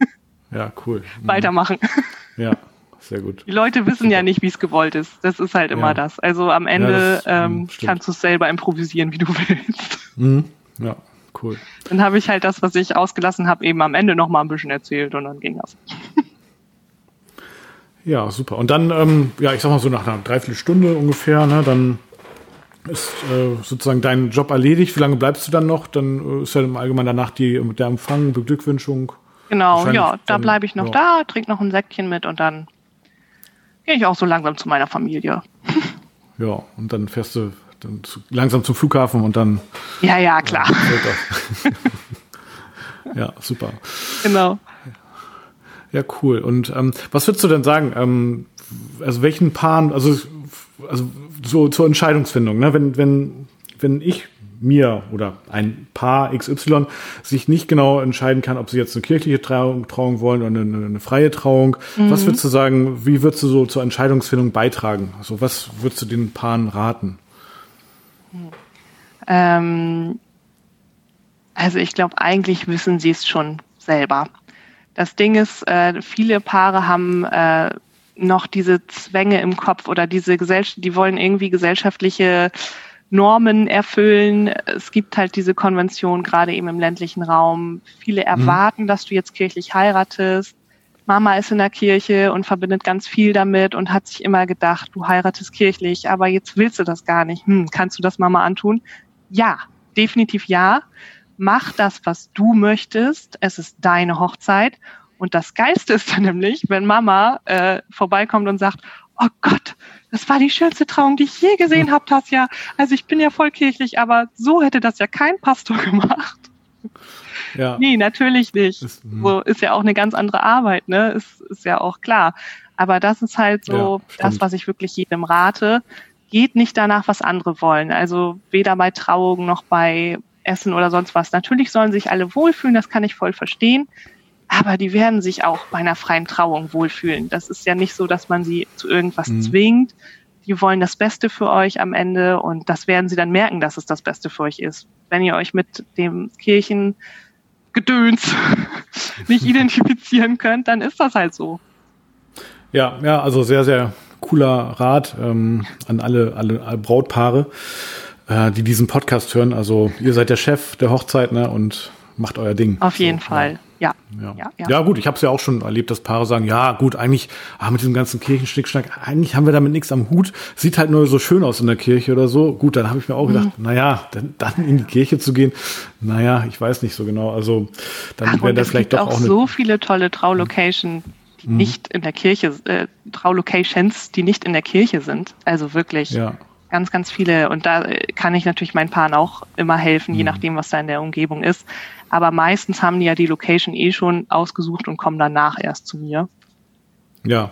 Ja, cool. Mhm. Weitermachen. Ja, sehr gut. Die Leute wissen ja nicht, wie es gewollt ist. Das ist halt immer ja. das. Also am Ende ja, ähm, kannst du es selber improvisieren, wie du willst. Mhm. Ja, cool. Dann habe ich halt das, was ich ausgelassen habe, eben am Ende noch mal ein bisschen erzählt und dann ging das. Ja, super. Und dann, ähm, ja, ich sag mal so nach einer Dreiviertelstunde ungefähr, ne, dann ist äh, sozusagen dein Job erledigt. Wie lange bleibst du dann noch? Dann äh, ist ja im Allgemeinen danach die, der Empfang, Beglückwünschung. Genau, ja, da bleibe ich noch ja. da, trinke noch ein Säckchen mit und dann gehe ich auch so langsam zu meiner Familie. Ja, und dann fährst du dann zu, langsam zum Flughafen und dann. Ja, ja, klar. Ja, ja super. Genau. Ja, cool. Und ähm, was würdest du denn sagen? Ähm, also welchen Paaren, also also so zur Entscheidungsfindung, ne? Wenn, wenn, wenn ich mir oder ein Paar XY sich nicht genau entscheiden kann, ob sie jetzt eine kirchliche Trauung, Trauung wollen oder eine, eine freie Trauung. Mhm. Was würdest du sagen, wie würdest du so zur Entscheidungsfindung beitragen? Also was würdest du den Paaren raten? Ähm, also ich glaube, eigentlich wissen sie es schon selber. Das Ding ist, äh, viele Paare haben äh, noch diese Zwänge im Kopf oder diese Gesellschaft, die wollen irgendwie gesellschaftliche Normen erfüllen. Es gibt halt diese Konvention, gerade eben im ländlichen Raum. Viele mhm. erwarten, mhm. dass du jetzt kirchlich heiratest. Mama ist in der Kirche und verbindet ganz viel damit und hat sich immer gedacht, du heiratest kirchlich, aber jetzt willst du das gar nicht. Hm, kannst du das Mama antun? Ja, definitiv ja mach das, was du möchtest. Es ist deine Hochzeit. Und das Geilste ist dann nämlich, wenn Mama äh, vorbeikommt und sagt, oh Gott, das war die schönste Trauung, die ich je gesehen habe, Tasja. Also ich bin ja vollkirchlich, aber so hätte das ja kein Pastor gemacht. Ja. Nee, natürlich nicht. Ist, hm. so ist ja auch eine ganz andere Arbeit, ne? Ist, ist ja auch klar. Aber das ist halt so ja, das, was ich wirklich jedem rate. Geht nicht danach, was andere wollen. Also weder bei Trauungen noch bei Essen oder sonst was. Natürlich sollen sich alle wohlfühlen, das kann ich voll verstehen. Aber die werden sich auch bei einer freien Trauung wohlfühlen. Das ist ja nicht so, dass man sie zu irgendwas mhm. zwingt. Die wollen das Beste für euch am Ende und das werden sie dann merken, dass es das Beste für euch ist. Wenn ihr euch mit dem Kirchengedöns nicht identifizieren könnt, dann ist das halt so. Ja, ja, also sehr, sehr cooler Rat ähm, an alle, alle, alle Brautpaare äh, die diesen Podcast hören. Also ihr seid der Chef der Hochzeit ne, und macht euer Ding. Auf jeden so, Fall. Ja. Ja. Ja, ja. ja gut, ich habe es ja auch schon erlebt, dass Paare sagen, ja gut, eigentlich ah, mit diesem ganzen Kirchenschnickschnack, eigentlich haben wir damit nichts am Hut, sieht halt nur so schön aus in der Kirche oder so. Gut, dann habe ich mir auch gedacht, mhm. naja, dann, dann in die Kirche zu gehen, naja, ich weiß nicht so genau. Also dann wäre das vielleicht doch auch, auch so viele tolle Traulocation, die mhm. nicht in der Kirche, äh, Traulocations, die nicht in der Kirche sind. Also wirklich. Ja ganz, ganz viele. Und da kann ich natürlich meinen Paaren auch immer helfen, je mhm. nachdem, was da in der Umgebung ist. Aber meistens haben die ja die Location eh schon ausgesucht und kommen danach erst zu mir. Ja.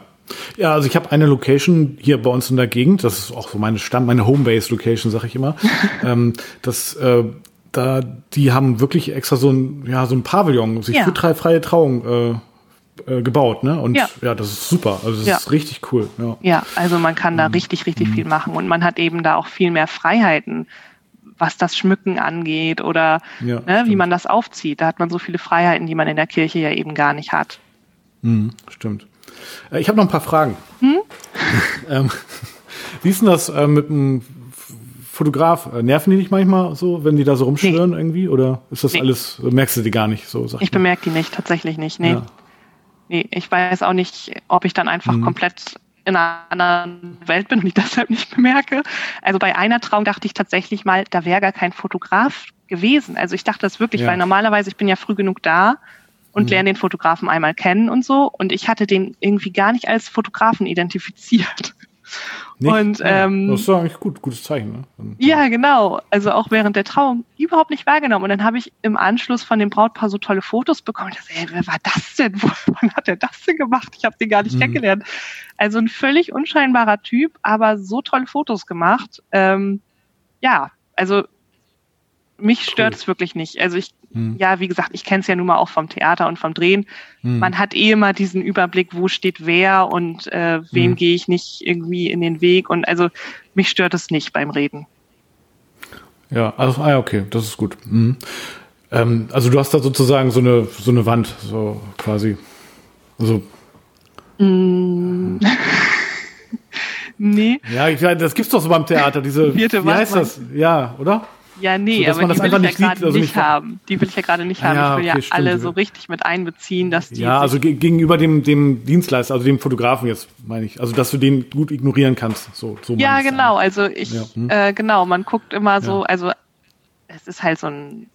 Ja, also ich habe eine Location hier bei uns in der Gegend, das ist auch so meine Stamm, meine Homebase-Location, sag ich immer. ähm, das, äh, da, die haben wirklich extra so ein, ja, so ein Pavillon, sich ja. für drei freie Trauungen äh, äh, gebaut, ne? Und ja. ja. das ist super. Also das ja. ist richtig cool. Ja. ja, also man kann da mhm. richtig, richtig mhm. viel machen und man hat eben da auch viel mehr Freiheiten, was das Schmücken angeht oder ja, ne, wie man das aufzieht. Da hat man so viele Freiheiten, die man in der Kirche ja eben gar nicht hat. Mhm, stimmt. Äh, ich habe noch ein paar Fragen. Hm? ähm, wie ist denn das äh, mit dem Fotograf? Äh, nerven die dich manchmal so, wenn die da so rumschwören nee. irgendwie? Oder ist das nee. alles, merkst du die gar nicht so? ich bemerke die nicht, tatsächlich nicht. Nee. Ja. Nee, ich weiß auch nicht, ob ich dann einfach mhm. komplett in einer anderen Welt bin und ich deshalb nicht bemerke. Also bei einer Trauung dachte ich tatsächlich mal, da wäre gar kein Fotograf gewesen. Also ich dachte das wirklich, ja. weil normalerweise ich bin ja früh genug da und mhm. lerne den Fotografen einmal kennen und so. Und ich hatte den irgendwie gar nicht als Fotografen identifiziert. Nicht? Und ähm, das ist eigentlich gut, gutes Zeichen. Ne? Ja, genau. Also auch während der Trauung überhaupt nicht wahrgenommen. Und dann habe ich im Anschluss von dem Brautpaar so tolle Fotos bekommen. Ich dachte, ey, wer war das denn? Wann hat er das denn gemacht? Ich habe den gar nicht mhm. kennengelernt. Also ein völlig unscheinbarer Typ, aber so tolle Fotos gemacht. Ähm, ja, also mich stört cool. es wirklich nicht. Also ich, hm. ja, wie gesagt, ich kenne es ja nun mal auch vom Theater und vom Drehen. Hm. Man hat eh immer diesen Überblick, wo steht wer und äh, wem hm. gehe ich nicht irgendwie in den Weg. Und also mich stört es nicht beim Reden. Ja, also, ah, okay, das ist gut. Mhm. Ähm, also du hast da sozusagen so eine, so eine Wand, so quasi. Also. Mm. nee. Ja, ich, das gibt's doch so beim Theater, diese, Vierte wie heißt das? Ja, oder? Ja, nee, so, aber die will ich ja gerade also nicht haben. Die will ich ja gerade nicht haben. Ja, ich will okay, ja stimmt, alle so richtig mit einbeziehen, dass die. Ja, also gegenüber dem, dem Dienstleister, also dem Fotografen jetzt, meine ich. Also, dass du den gut ignorieren kannst. So, so ja, genau. Also ich, ja. hm. äh, genau, man guckt immer so, also es ist halt so ein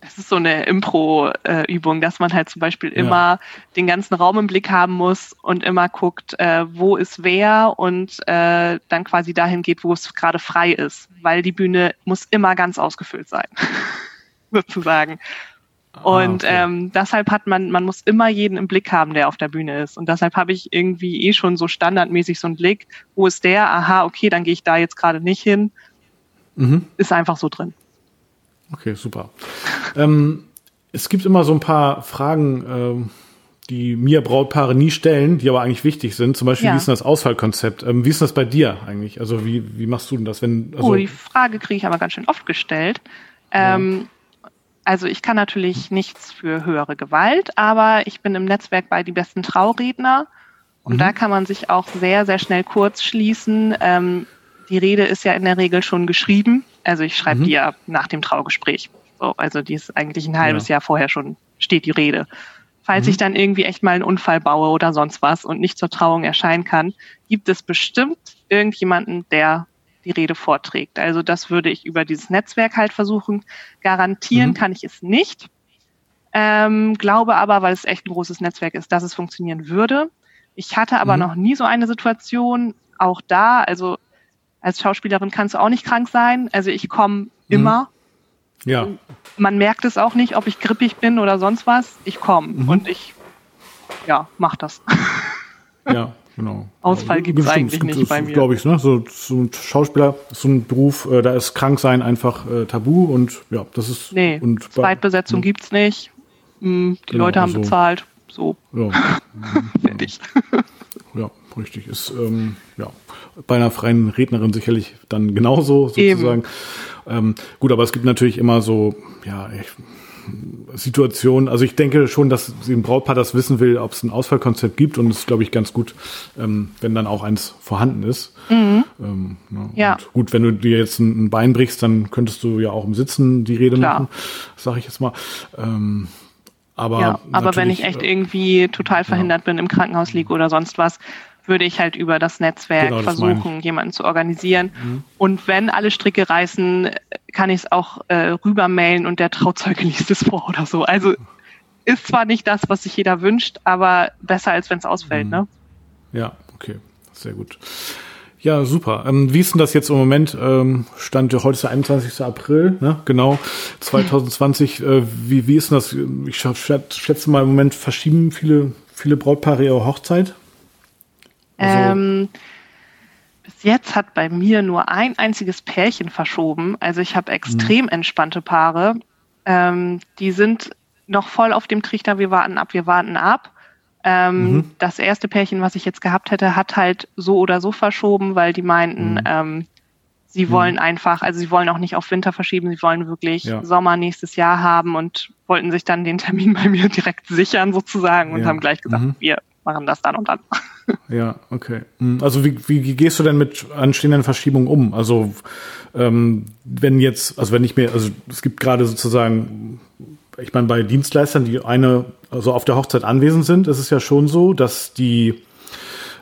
es ist so eine Impro-Übung, dass man halt zum Beispiel ja. immer den ganzen Raum im Blick haben muss und immer guckt, äh, wo ist wer und äh, dann quasi dahin geht, wo es gerade frei ist, weil die Bühne muss immer ganz ausgefüllt sein, sozusagen. Ah, und okay. ähm, deshalb hat man, man muss immer jeden im Blick haben, der auf der Bühne ist. Und deshalb habe ich irgendwie eh schon so standardmäßig so einen Blick, wo ist der? Aha, okay, dann gehe ich da jetzt gerade nicht hin. Mhm. Ist einfach so drin. Okay, super. ähm, es gibt immer so ein paar Fragen, ähm, die mir Brautpaare nie stellen, die aber eigentlich wichtig sind. Zum Beispiel, ja. wie ist denn das Auswahlkonzept? Ähm, wie ist das bei dir eigentlich? Also wie, wie machst du denn das, wenn? Also oh, die Frage kriege ich aber ganz schön oft gestellt. Ähm, ja. Also ich kann natürlich nichts für höhere Gewalt, aber ich bin im Netzwerk bei die besten Trauredner und mhm. da kann man sich auch sehr, sehr schnell kurz schließen. Ähm, die Rede ist ja in der Regel schon geschrieben. Also ich schreibe mhm. die ja nach dem Traugespräch. So, also die ist eigentlich ein halbes ja. Jahr vorher schon, steht die Rede. Falls mhm. ich dann irgendwie echt mal einen Unfall baue oder sonst was und nicht zur Trauung erscheinen kann, gibt es bestimmt irgendjemanden, der die Rede vorträgt. Also das würde ich über dieses Netzwerk halt versuchen. Garantieren mhm. kann ich es nicht. Ähm, glaube aber, weil es echt ein großes Netzwerk ist, dass es funktionieren würde. Ich hatte aber mhm. noch nie so eine Situation, auch da, also als Schauspielerin kannst du auch nicht krank sein. Also ich komme mhm. immer. Ja. Man merkt es auch nicht, ob ich grippig bin oder sonst was. Ich komme mhm. und ich, ja, mach das. Ja, genau. Ausfall gibt es eigentlich gibt, nicht bei mir. Glaube ich, ne? So, so ein Schauspieler, so ein Beruf, äh, da ist Kranksein einfach äh, tabu und ja, das ist. Nee, und Zweitbesetzung bei, hm. gibt's nicht. Hm, die genau, Leute haben also, bezahlt. So. Ja. Fertig. Richtig. Ist ähm, ja bei einer freien Rednerin sicherlich dann genauso sozusagen. Ähm, gut, aber es gibt natürlich immer so, ja, ich, Situationen. Also ich denke schon, dass ein Brautpaar das wissen will, ob es ein Ausfallkonzept gibt und es ist, glaube ich, ganz gut, ähm, wenn dann auch eins vorhanden ist. Mhm. Ähm, ne? ja. gut, wenn du dir jetzt ein, Bein brichst, dann könntest du ja auch im Sitzen die Rede Klar. machen, sage ich jetzt mal. Ähm, aber, ja, aber wenn ich echt äh, irgendwie total verhindert ja. bin, im Krankenhaus liege oder sonst was, würde ich halt über das Netzwerk genau, das versuchen, jemanden zu organisieren. Mhm. Und wenn alle Stricke reißen, kann ich es auch äh, rübermailen und der Trauzeuge liest es vor oder so. Also ist zwar nicht das, was sich jeder wünscht, aber besser als wenn es ausfällt, mhm. ne? Ja, okay, sehr gut. Ja, super. Ähm, wie ist denn das jetzt im Moment? Ähm, stand heute ist der 21. April, ne? genau, 2020. Äh, wie, wie ist denn das? Ich schätze mal im Moment verschieben viele, viele Brautpaare ihre Hochzeit. Also, ähm, bis jetzt hat bei mir nur ein einziges Pärchen verschoben. Also ich habe extrem mhm. entspannte Paare. Ähm, die sind noch voll auf dem Trichter, wir warten ab, wir warten ab. Ähm, mhm. Das erste Pärchen, was ich jetzt gehabt hätte, hat halt so oder so verschoben, weil die meinten, mhm. ähm, sie mhm. wollen einfach, also sie wollen auch nicht auf Winter verschieben, sie wollen wirklich ja. Sommer nächstes Jahr haben und wollten sich dann den Termin bei mir direkt sichern sozusagen und ja. haben gleich gesagt, mhm. wir machen das dann und dann. Ja, okay. Hm, also wie, wie, gehst du denn mit anstehenden Verschiebungen um? Also ähm, wenn jetzt, also wenn ich mir, also es gibt gerade sozusagen, ich meine, bei Dienstleistern, die eine, also auf der Hochzeit anwesend sind, ist es ja schon so, dass die,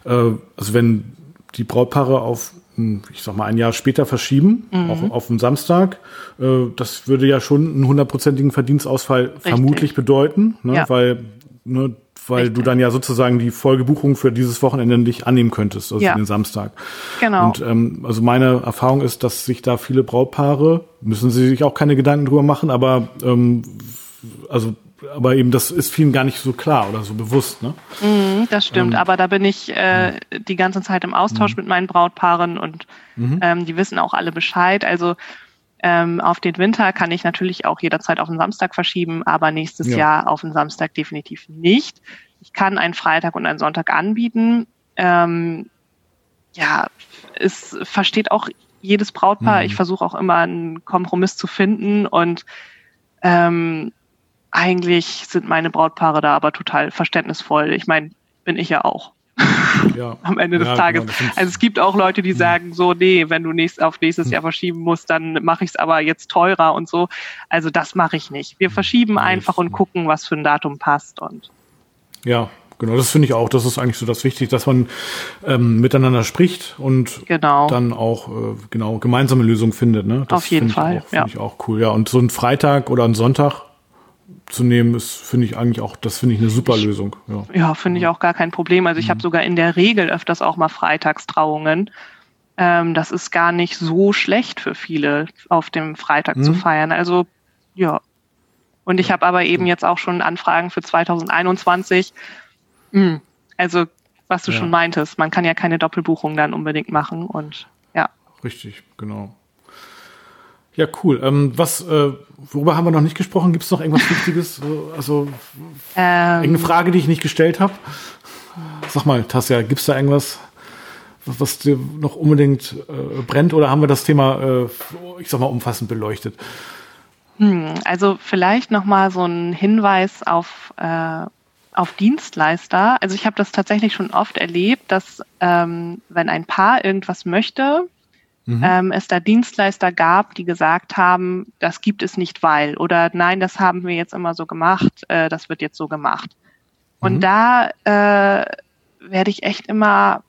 äh, also wenn die Brautpaare auf hm, ich sag mal, ein Jahr später verschieben, mhm. auch auf den Samstag. Äh, das würde ja schon einen hundertprozentigen Verdienstausfall Richtig. vermutlich bedeuten, ne? Ja. weil ne, weil Richtig. du dann ja sozusagen die Folgebuchung für dieses Wochenende nicht annehmen könntest, also ja. den Samstag. Genau. Und ähm, also meine Erfahrung ist, dass sich da viele Brautpaare, müssen sie sich auch keine Gedanken drüber machen, aber ähm, also aber eben das ist vielen gar nicht so klar oder so bewusst, ne? Mm, das stimmt, ähm, aber da bin ich äh, die ganze Zeit im Austausch mhm. mit meinen Brautpaaren und mhm. ähm, die wissen auch alle Bescheid. Also ähm, auf den Winter kann ich natürlich auch jederzeit auf den Samstag verschieben, aber nächstes ja. Jahr auf den Samstag definitiv nicht. Ich kann einen Freitag und einen Sonntag anbieten. Ähm, ja, es versteht auch jedes Brautpaar. Mhm. Ich versuche auch immer einen Kompromiss zu finden und ähm, eigentlich sind meine Brautpaare da aber total verständnisvoll. Ich meine, bin ich ja auch. Ja. am Ende des ja, Tages. Genau, also es gibt auch Leute, die mhm. sagen so, nee, wenn du nächst, auf nächstes Jahr verschieben musst, dann mache ich es aber jetzt teurer und so. Also das mache ich nicht. Wir verschieben einfach und gucken, was für ein Datum passt und ja, Genau, das finde ich auch. Das ist eigentlich so das Wichtige, dass man ähm, miteinander spricht und genau. dann auch äh, genau gemeinsame Lösungen findet. Ne? Das Auf jeden Fall. Finde ja. ich auch cool. Ja, und so ein Freitag oder ein Sonntag zu nehmen, ist, finde ich eigentlich auch, das finde ich eine super Lösung. Ja, ja finde ich auch gar kein Problem. Also ich mhm. habe sogar in der Regel öfters auch mal Freitagstrauungen. Ähm, das ist gar nicht so schlecht für viele, auf dem Freitag mhm. zu feiern. Also ja. Und ich habe aber eben jetzt auch schon Anfragen für 2021. Mhm. Also was du ja. schon meintest, man kann ja keine Doppelbuchung dann unbedingt machen und ja. Richtig, genau. Ja, cool. Ähm, was, äh, worüber haben wir noch nicht gesprochen? Gibt es noch irgendwas Wichtiges? Also ähm, irgendeine Frage, die ich nicht gestellt habe? Sag mal, Tassia, gibt es da irgendwas, was, was dir noch unbedingt äh, brennt? Oder haben wir das Thema, äh, ich sag mal, umfassend beleuchtet? Hm, also vielleicht noch mal so ein Hinweis auf äh, auf Dienstleister. Also ich habe das tatsächlich schon oft erlebt, dass ähm, wenn ein Paar irgendwas möchte, mhm. ähm, es da Dienstleister gab, die gesagt haben, das gibt es nicht weil oder nein, das haben wir jetzt immer so gemacht, äh, das wird jetzt so gemacht. Und mhm. da äh, werde ich echt immer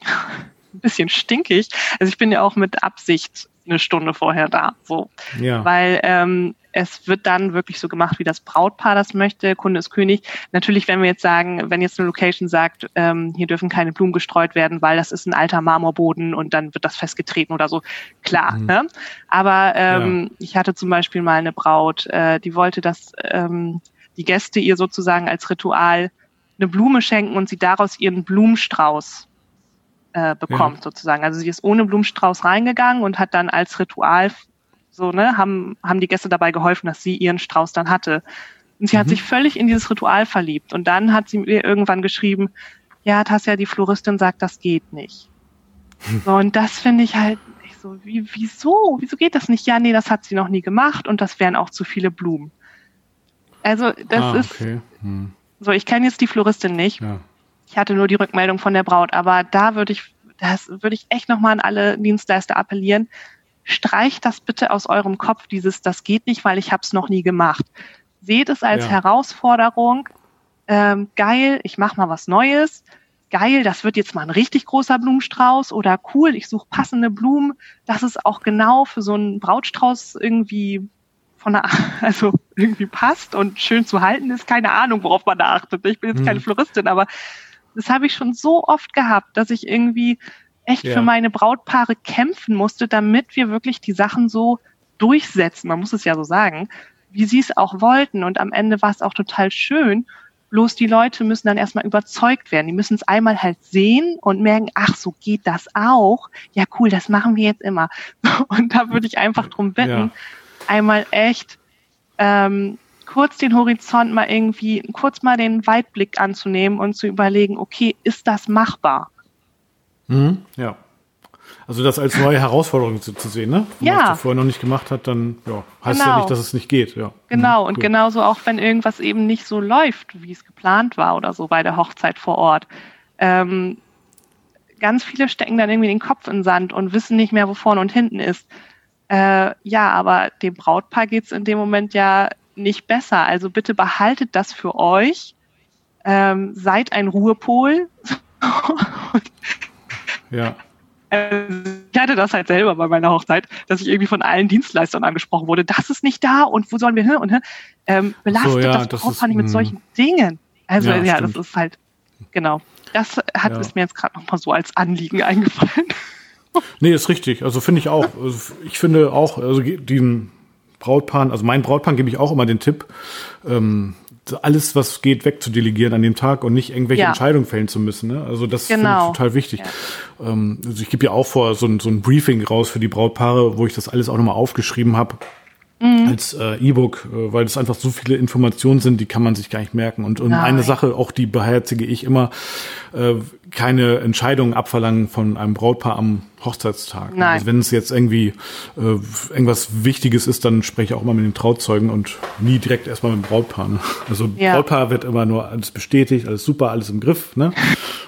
ein bisschen stinkig. Also ich bin ja auch mit Absicht eine Stunde vorher da, so, ja. weil ähm, es wird dann wirklich so gemacht, wie das Brautpaar das möchte. Kunde ist König. Natürlich, wenn wir jetzt sagen, wenn jetzt eine Location sagt, ähm, hier dürfen keine Blumen gestreut werden, weil das ist ein alter Marmorboden und dann wird das festgetreten oder so, klar. Mhm. Ne? Aber ähm, ja. ich hatte zum Beispiel mal eine Braut, äh, die wollte, dass ähm, die Gäste ihr sozusagen als Ritual eine Blume schenken und sie daraus ihren Blumenstrauß äh, bekommt, ja. sozusagen. Also sie ist ohne Blumenstrauß reingegangen und hat dann als Ritual so, ne, haben, haben die Gäste dabei geholfen, dass sie ihren Strauß dann hatte. Und sie mhm. hat sich völlig in dieses Ritual verliebt. Und dann hat sie mir irgendwann geschrieben, ja, Tassia, die Floristin sagt, das geht nicht. Hm. So, und das finde ich halt, ich so, wie, wieso? Wieso geht das nicht? Ja, nee, das hat sie noch nie gemacht und das wären auch zu viele Blumen. Also, das ah, okay. ist, hm. so, ich kenne jetzt die Floristin nicht. Ja. Ich hatte nur die Rückmeldung von der Braut, aber da würde ich, das würde ich echt nochmal an alle Dienstleister appellieren streicht das bitte aus eurem Kopf, dieses, das geht nicht, weil ich habe es noch nie gemacht. Seht es als ja. Herausforderung. Ähm, geil, ich mache mal was Neues. Geil, das wird jetzt mal ein richtig großer Blumenstrauß oder cool, ich suche passende Blumen, dass es auch genau für so einen Brautstrauß irgendwie von der, also irgendwie passt und schön zu halten ist. Keine Ahnung, worauf man da achtet. Ich bin jetzt mhm. keine Floristin, aber das habe ich schon so oft gehabt, dass ich irgendwie echt ja. für meine Brautpaare kämpfen musste, damit wir wirklich die Sachen so durchsetzen, man muss es ja so sagen, wie sie es auch wollten. Und am Ende war es auch total schön. Bloß die Leute müssen dann erstmal überzeugt werden. Die müssen es einmal halt sehen und merken, ach, so geht das auch. Ja, cool, das machen wir jetzt immer. Und da würde ich einfach drum bitten, ja. einmal echt ähm, kurz den Horizont mal irgendwie, kurz mal den Weitblick anzunehmen und zu überlegen, okay, ist das machbar? Mhm. Ja. Also das als neue Herausforderung zu, zu sehen, ne? Wenn ja. man das vorher noch nicht gemacht hat, dann ja, heißt genau. ja nicht, dass es nicht geht. Ja. Genau, mhm, und genauso auch, wenn irgendwas eben nicht so läuft, wie es geplant war oder so bei der Hochzeit vor Ort. Ähm, ganz viele stecken dann irgendwie den Kopf in den Sand und wissen nicht mehr, wo vorne und hinten ist. Äh, ja, aber dem Brautpaar geht es in dem Moment ja nicht besser. Also bitte behaltet das für euch. Ähm, seid ein Ruhepol. Ja. ich hatte das halt selber bei meiner Hochzeit, dass ich irgendwie von allen Dienstleistern angesprochen wurde. Das ist nicht da und wo sollen wir hin? Und ähm, belastet so, ja, das, das Brautpaar nicht mit hm. solchen Dingen. Also ja, ja das ist halt, genau. Das hat ja. es mir jetzt gerade nochmal so als Anliegen eingefallen. Nee, ist richtig. Also finde ich auch. Also ich finde auch, also diesen Brautpaaren, also meinen Brautpaaren gebe ich auch immer den Tipp, ähm, alles, was geht, wegzudelegieren an dem Tag und nicht irgendwelche ja. Entscheidungen fällen zu müssen. Ne? Also das genau. finde ich total wichtig. Ja. Ähm, also ich gebe ja auch vor so ein, so ein Briefing raus für die Brautpaare, wo ich das alles auch nochmal aufgeschrieben habe mhm. als äh, E-Book, äh, weil es einfach so viele Informationen sind, die kann man sich gar nicht merken. Und, und eine Sache, auch die beherzige ich immer, äh, keine Entscheidungen abverlangen von einem Brautpaar am Hochzeitstag. Nein. Also wenn es jetzt irgendwie äh, irgendwas Wichtiges ist, dann spreche ich auch immer mit den Trauzeugen und nie direkt erstmal mit dem Brautpaar. Ne? Also ja. Brautpaar wird immer nur alles bestätigt, alles super, alles im Griff. Ne?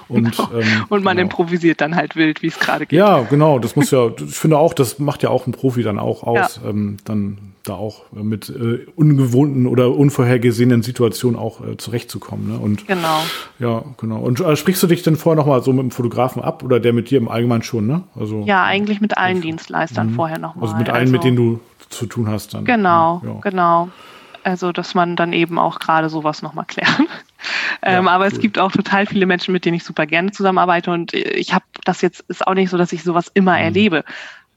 Und, genau. ähm, und man genau. improvisiert dann halt wild, wie es gerade geht. Ja, genau. Das muss ja, ich finde auch, das macht ja auch ein Profi dann auch aus, ja. ähm, dann da auch mit äh, ungewohnten oder unvorhergesehenen Situationen auch äh, zurechtzukommen. Ne? Und genau. Ja, genau. Und äh, sprichst du dich denn vorher nochmal so mit dem Fotografen ab oder der mit dir im Allgemeinen schon, ne? Also, ja, eigentlich mit allen Dienstleistern mhm. vorher nochmal. Also mit allen, also, mit denen du zu tun hast dann. Genau, ja. genau. Also, dass man dann eben auch gerade sowas nochmal klären. Ähm, ja, aber cool. es gibt auch total viele Menschen, mit denen ich super gerne zusammenarbeite und ich habe das jetzt, ist auch nicht so, dass ich sowas immer mhm. erlebe.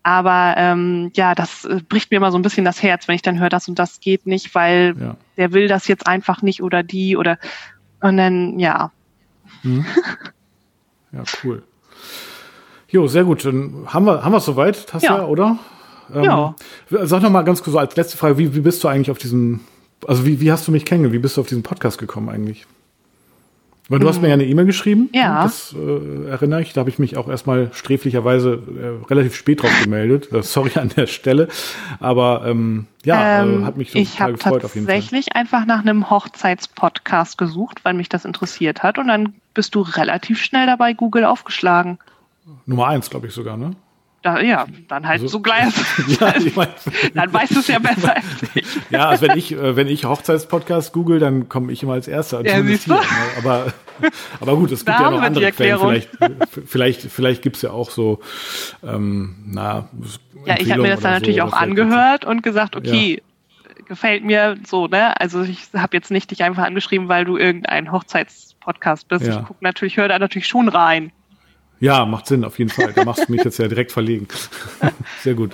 Aber ähm, ja, das äh, bricht mir immer so ein bisschen das Herz, wenn ich dann höre, das und das geht nicht, weil ja. der will das jetzt einfach nicht oder die oder und dann, ja. Mhm. Ja, cool. Jo, sehr gut. Dann haben wir haben wir soweit, Tassia, ja. oder? Ähm, ja. Sag noch mal ganz kurz so als letzte Frage, wie, wie bist du eigentlich auf diesem, also wie, wie hast du mich kennengelernt? Wie bist du auf diesen Podcast gekommen eigentlich? Weil du mhm. hast mir ja eine E-Mail geschrieben. Ja. Das äh, erinnere ich. Da habe ich mich auch erstmal sträflicherweise äh, relativ spät drauf gemeldet. Äh, sorry an der Stelle. Aber ähm, ja, äh, ähm, äh, hat mich total gefreut auf jeden Fall. Ich habe tatsächlich einfach nach einem Hochzeitspodcast gesucht, weil mich das interessiert hat. Und dann bist du relativ schnell dabei Google aufgeschlagen. Nummer eins, glaube ich sogar, ne? Da, ja, dann halt also, so gleich. ja, ich mein, dann weißt du es ja besser als ich. ja, also wenn ich, äh, wenn ich Hochzeitspodcast google, dann komme ich immer als Erster. Ja, siehst du? Ne? aber, aber gut, es gibt ja noch andere Quellen. Vielleicht, vielleicht, vielleicht gibt's ja auch so, ähm, na, Ja, ich habe mir das dann so, natürlich auch angehört und gesagt, okay, ja. gefällt mir so, ne? Also ich habe jetzt nicht dich einfach angeschrieben, weil du irgendein Hochzeitspodcast bist. Ja. Ich gucke natürlich, höre da natürlich schon rein. Ja, macht Sinn, auf jeden Fall. Da machst du mich jetzt ja direkt verlegen. Sehr gut.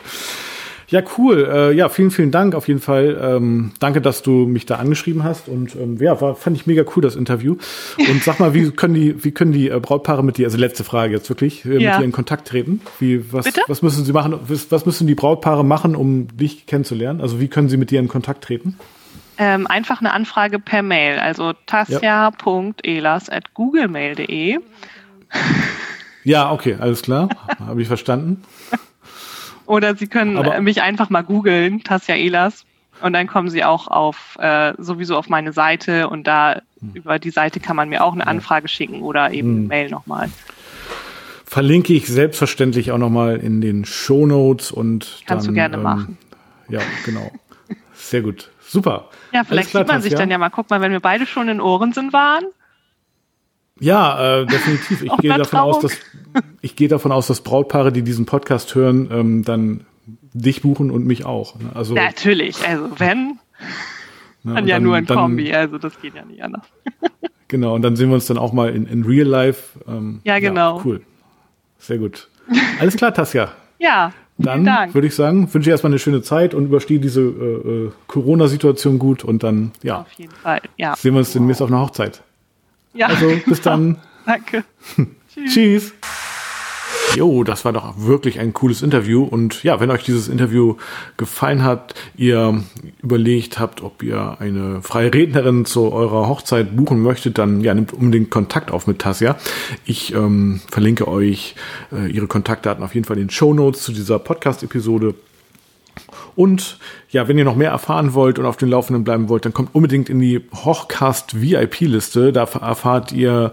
Ja, cool. Äh, ja, vielen, vielen Dank auf jeden Fall. Ähm, danke, dass du mich da angeschrieben hast. Und ähm, ja, war, fand ich mega cool, das Interview. Und sag mal, wie können die, wie können die äh, Brautpaare mit dir, also letzte Frage jetzt wirklich, äh, ja. mit dir in Kontakt treten? Wie, was, Bitte? was müssen sie machen, was, was müssen die Brautpaare machen, um dich kennenzulernen? Also wie können sie mit dir in Kontakt treten? Ähm, einfach eine Anfrage per Mail, also tasja.elas.googlemail.de. Ja, okay, alles klar. Habe ich verstanden. Oder Sie können Aber mich einfach mal googeln, Tasja Elas. Und dann kommen Sie auch auf äh, sowieso auf meine Seite und da hm. über die Seite kann man mir auch eine Anfrage schicken oder eben hm. eine Mail nochmal. Verlinke ich selbstverständlich auch nochmal in den Show Notes und Kannst dann, du gerne ähm, machen. Ja, genau. Sehr gut. Super. Ja, vielleicht klar, sieht man sich dann ja mal. Guck mal, wenn wir beide schon in Ohren sind waren. Ja, äh, definitiv. Ich gehe davon aus, dass ich gehe davon aus, dass Brautpaare, die diesen Podcast hören, ähm, dann dich buchen und mich auch. Ne? Also natürlich. Also wenn, ne, dann ja nur ein Kombi. Also das geht ja nicht anders. genau. Und dann sehen wir uns dann auch mal in, in Real Life. Ähm, ja, genau. Ja, cool. Sehr gut. Alles klar, Tasja. ja. Dann würde ich sagen, wünsche ich erstmal eine schöne Zeit und überstehe diese äh, äh, Corona-Situation gut und dann, ja. Auf jeden Fall, ja. Sehen wir uns demnächst auf einer Hochzeit. Ja. Also bis dann. Danke. Tschüss. Tschüss. Jo, das war doch wirklich ein cooles Interview. Und ja, wenn euch dieses Interview gefallen hat, ihr überlegt habt, ob ihr eine freie Rednerin zu eurer Hochzeit buchen möchtet, dann ja, nehmt unbedingt Kontakt auf mit Tassia. Ich ähm, verlinke euch äh, ihre Kontaktdaten auf jeden Fall in den Show Notes zu dieser Podcast-Episode. Und ja, wenn ihr noch mehr erfahren wollt und auf den Laufenden bleiben wollt, dann kommt unbedingt in die Hochcast VIP-Liste. Da erfahrt ihr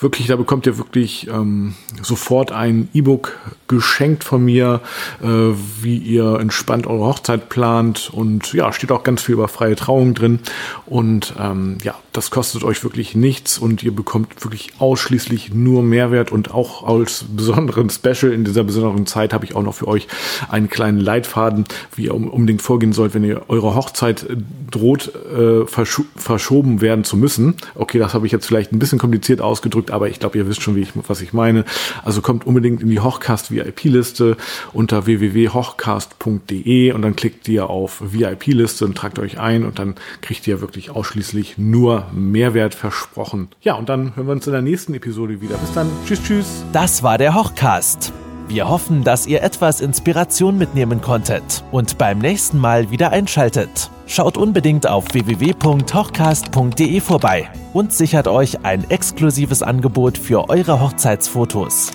wirklich, da bekommt ihr wirklich ähm, sofort ein E-Book geschenkt von mir, äh, wie ihr entspannt eure Hochzeit plant. Und ja, steht auch ganz viel über freie Trauung drin. Und ähm, ja, das kostet euch wirklich nichts und ihr bekommt wirklich ausschließlich nur Mehrwert und auch als besonderen Special in dieser besonderen Zeit habe ich auch noch für euch einen kleinen Leitfaden, wie ihr unbedingt vorgehen sollt sollt, wenn ihr eure Hochzeit äh, droht, äh, versch verschoben werden zu müssen. Okay, das habe ich jetzt vielleicht ein bisschen kompliziert ausgedrückt, aber ich glaube, ihr wisst schon, ich, was ich meine. Also kommt unbedingt in die Hochcast VIP-Liste unter www.hochcast.de und dann klickt ihr auf VIP-Liste und tragt euch ein und dann kriegt ihr wirklich ausschließlich nur Mehrwert versprochen. Ja, und dann hören wir uns in der nächsten Episode wieder. Bis dann. Tschüss, tschüss. Das war der Hochcast. Wir hoffen, dass ihr etwas Inspiration mitnehmen konntet und beim nächsten Mal wieder einschaltet. Schaut unbedingt auf www.hochcast.de vorbei und sichert euch ein exklusives Angebot für eure Hochzeitsfotos.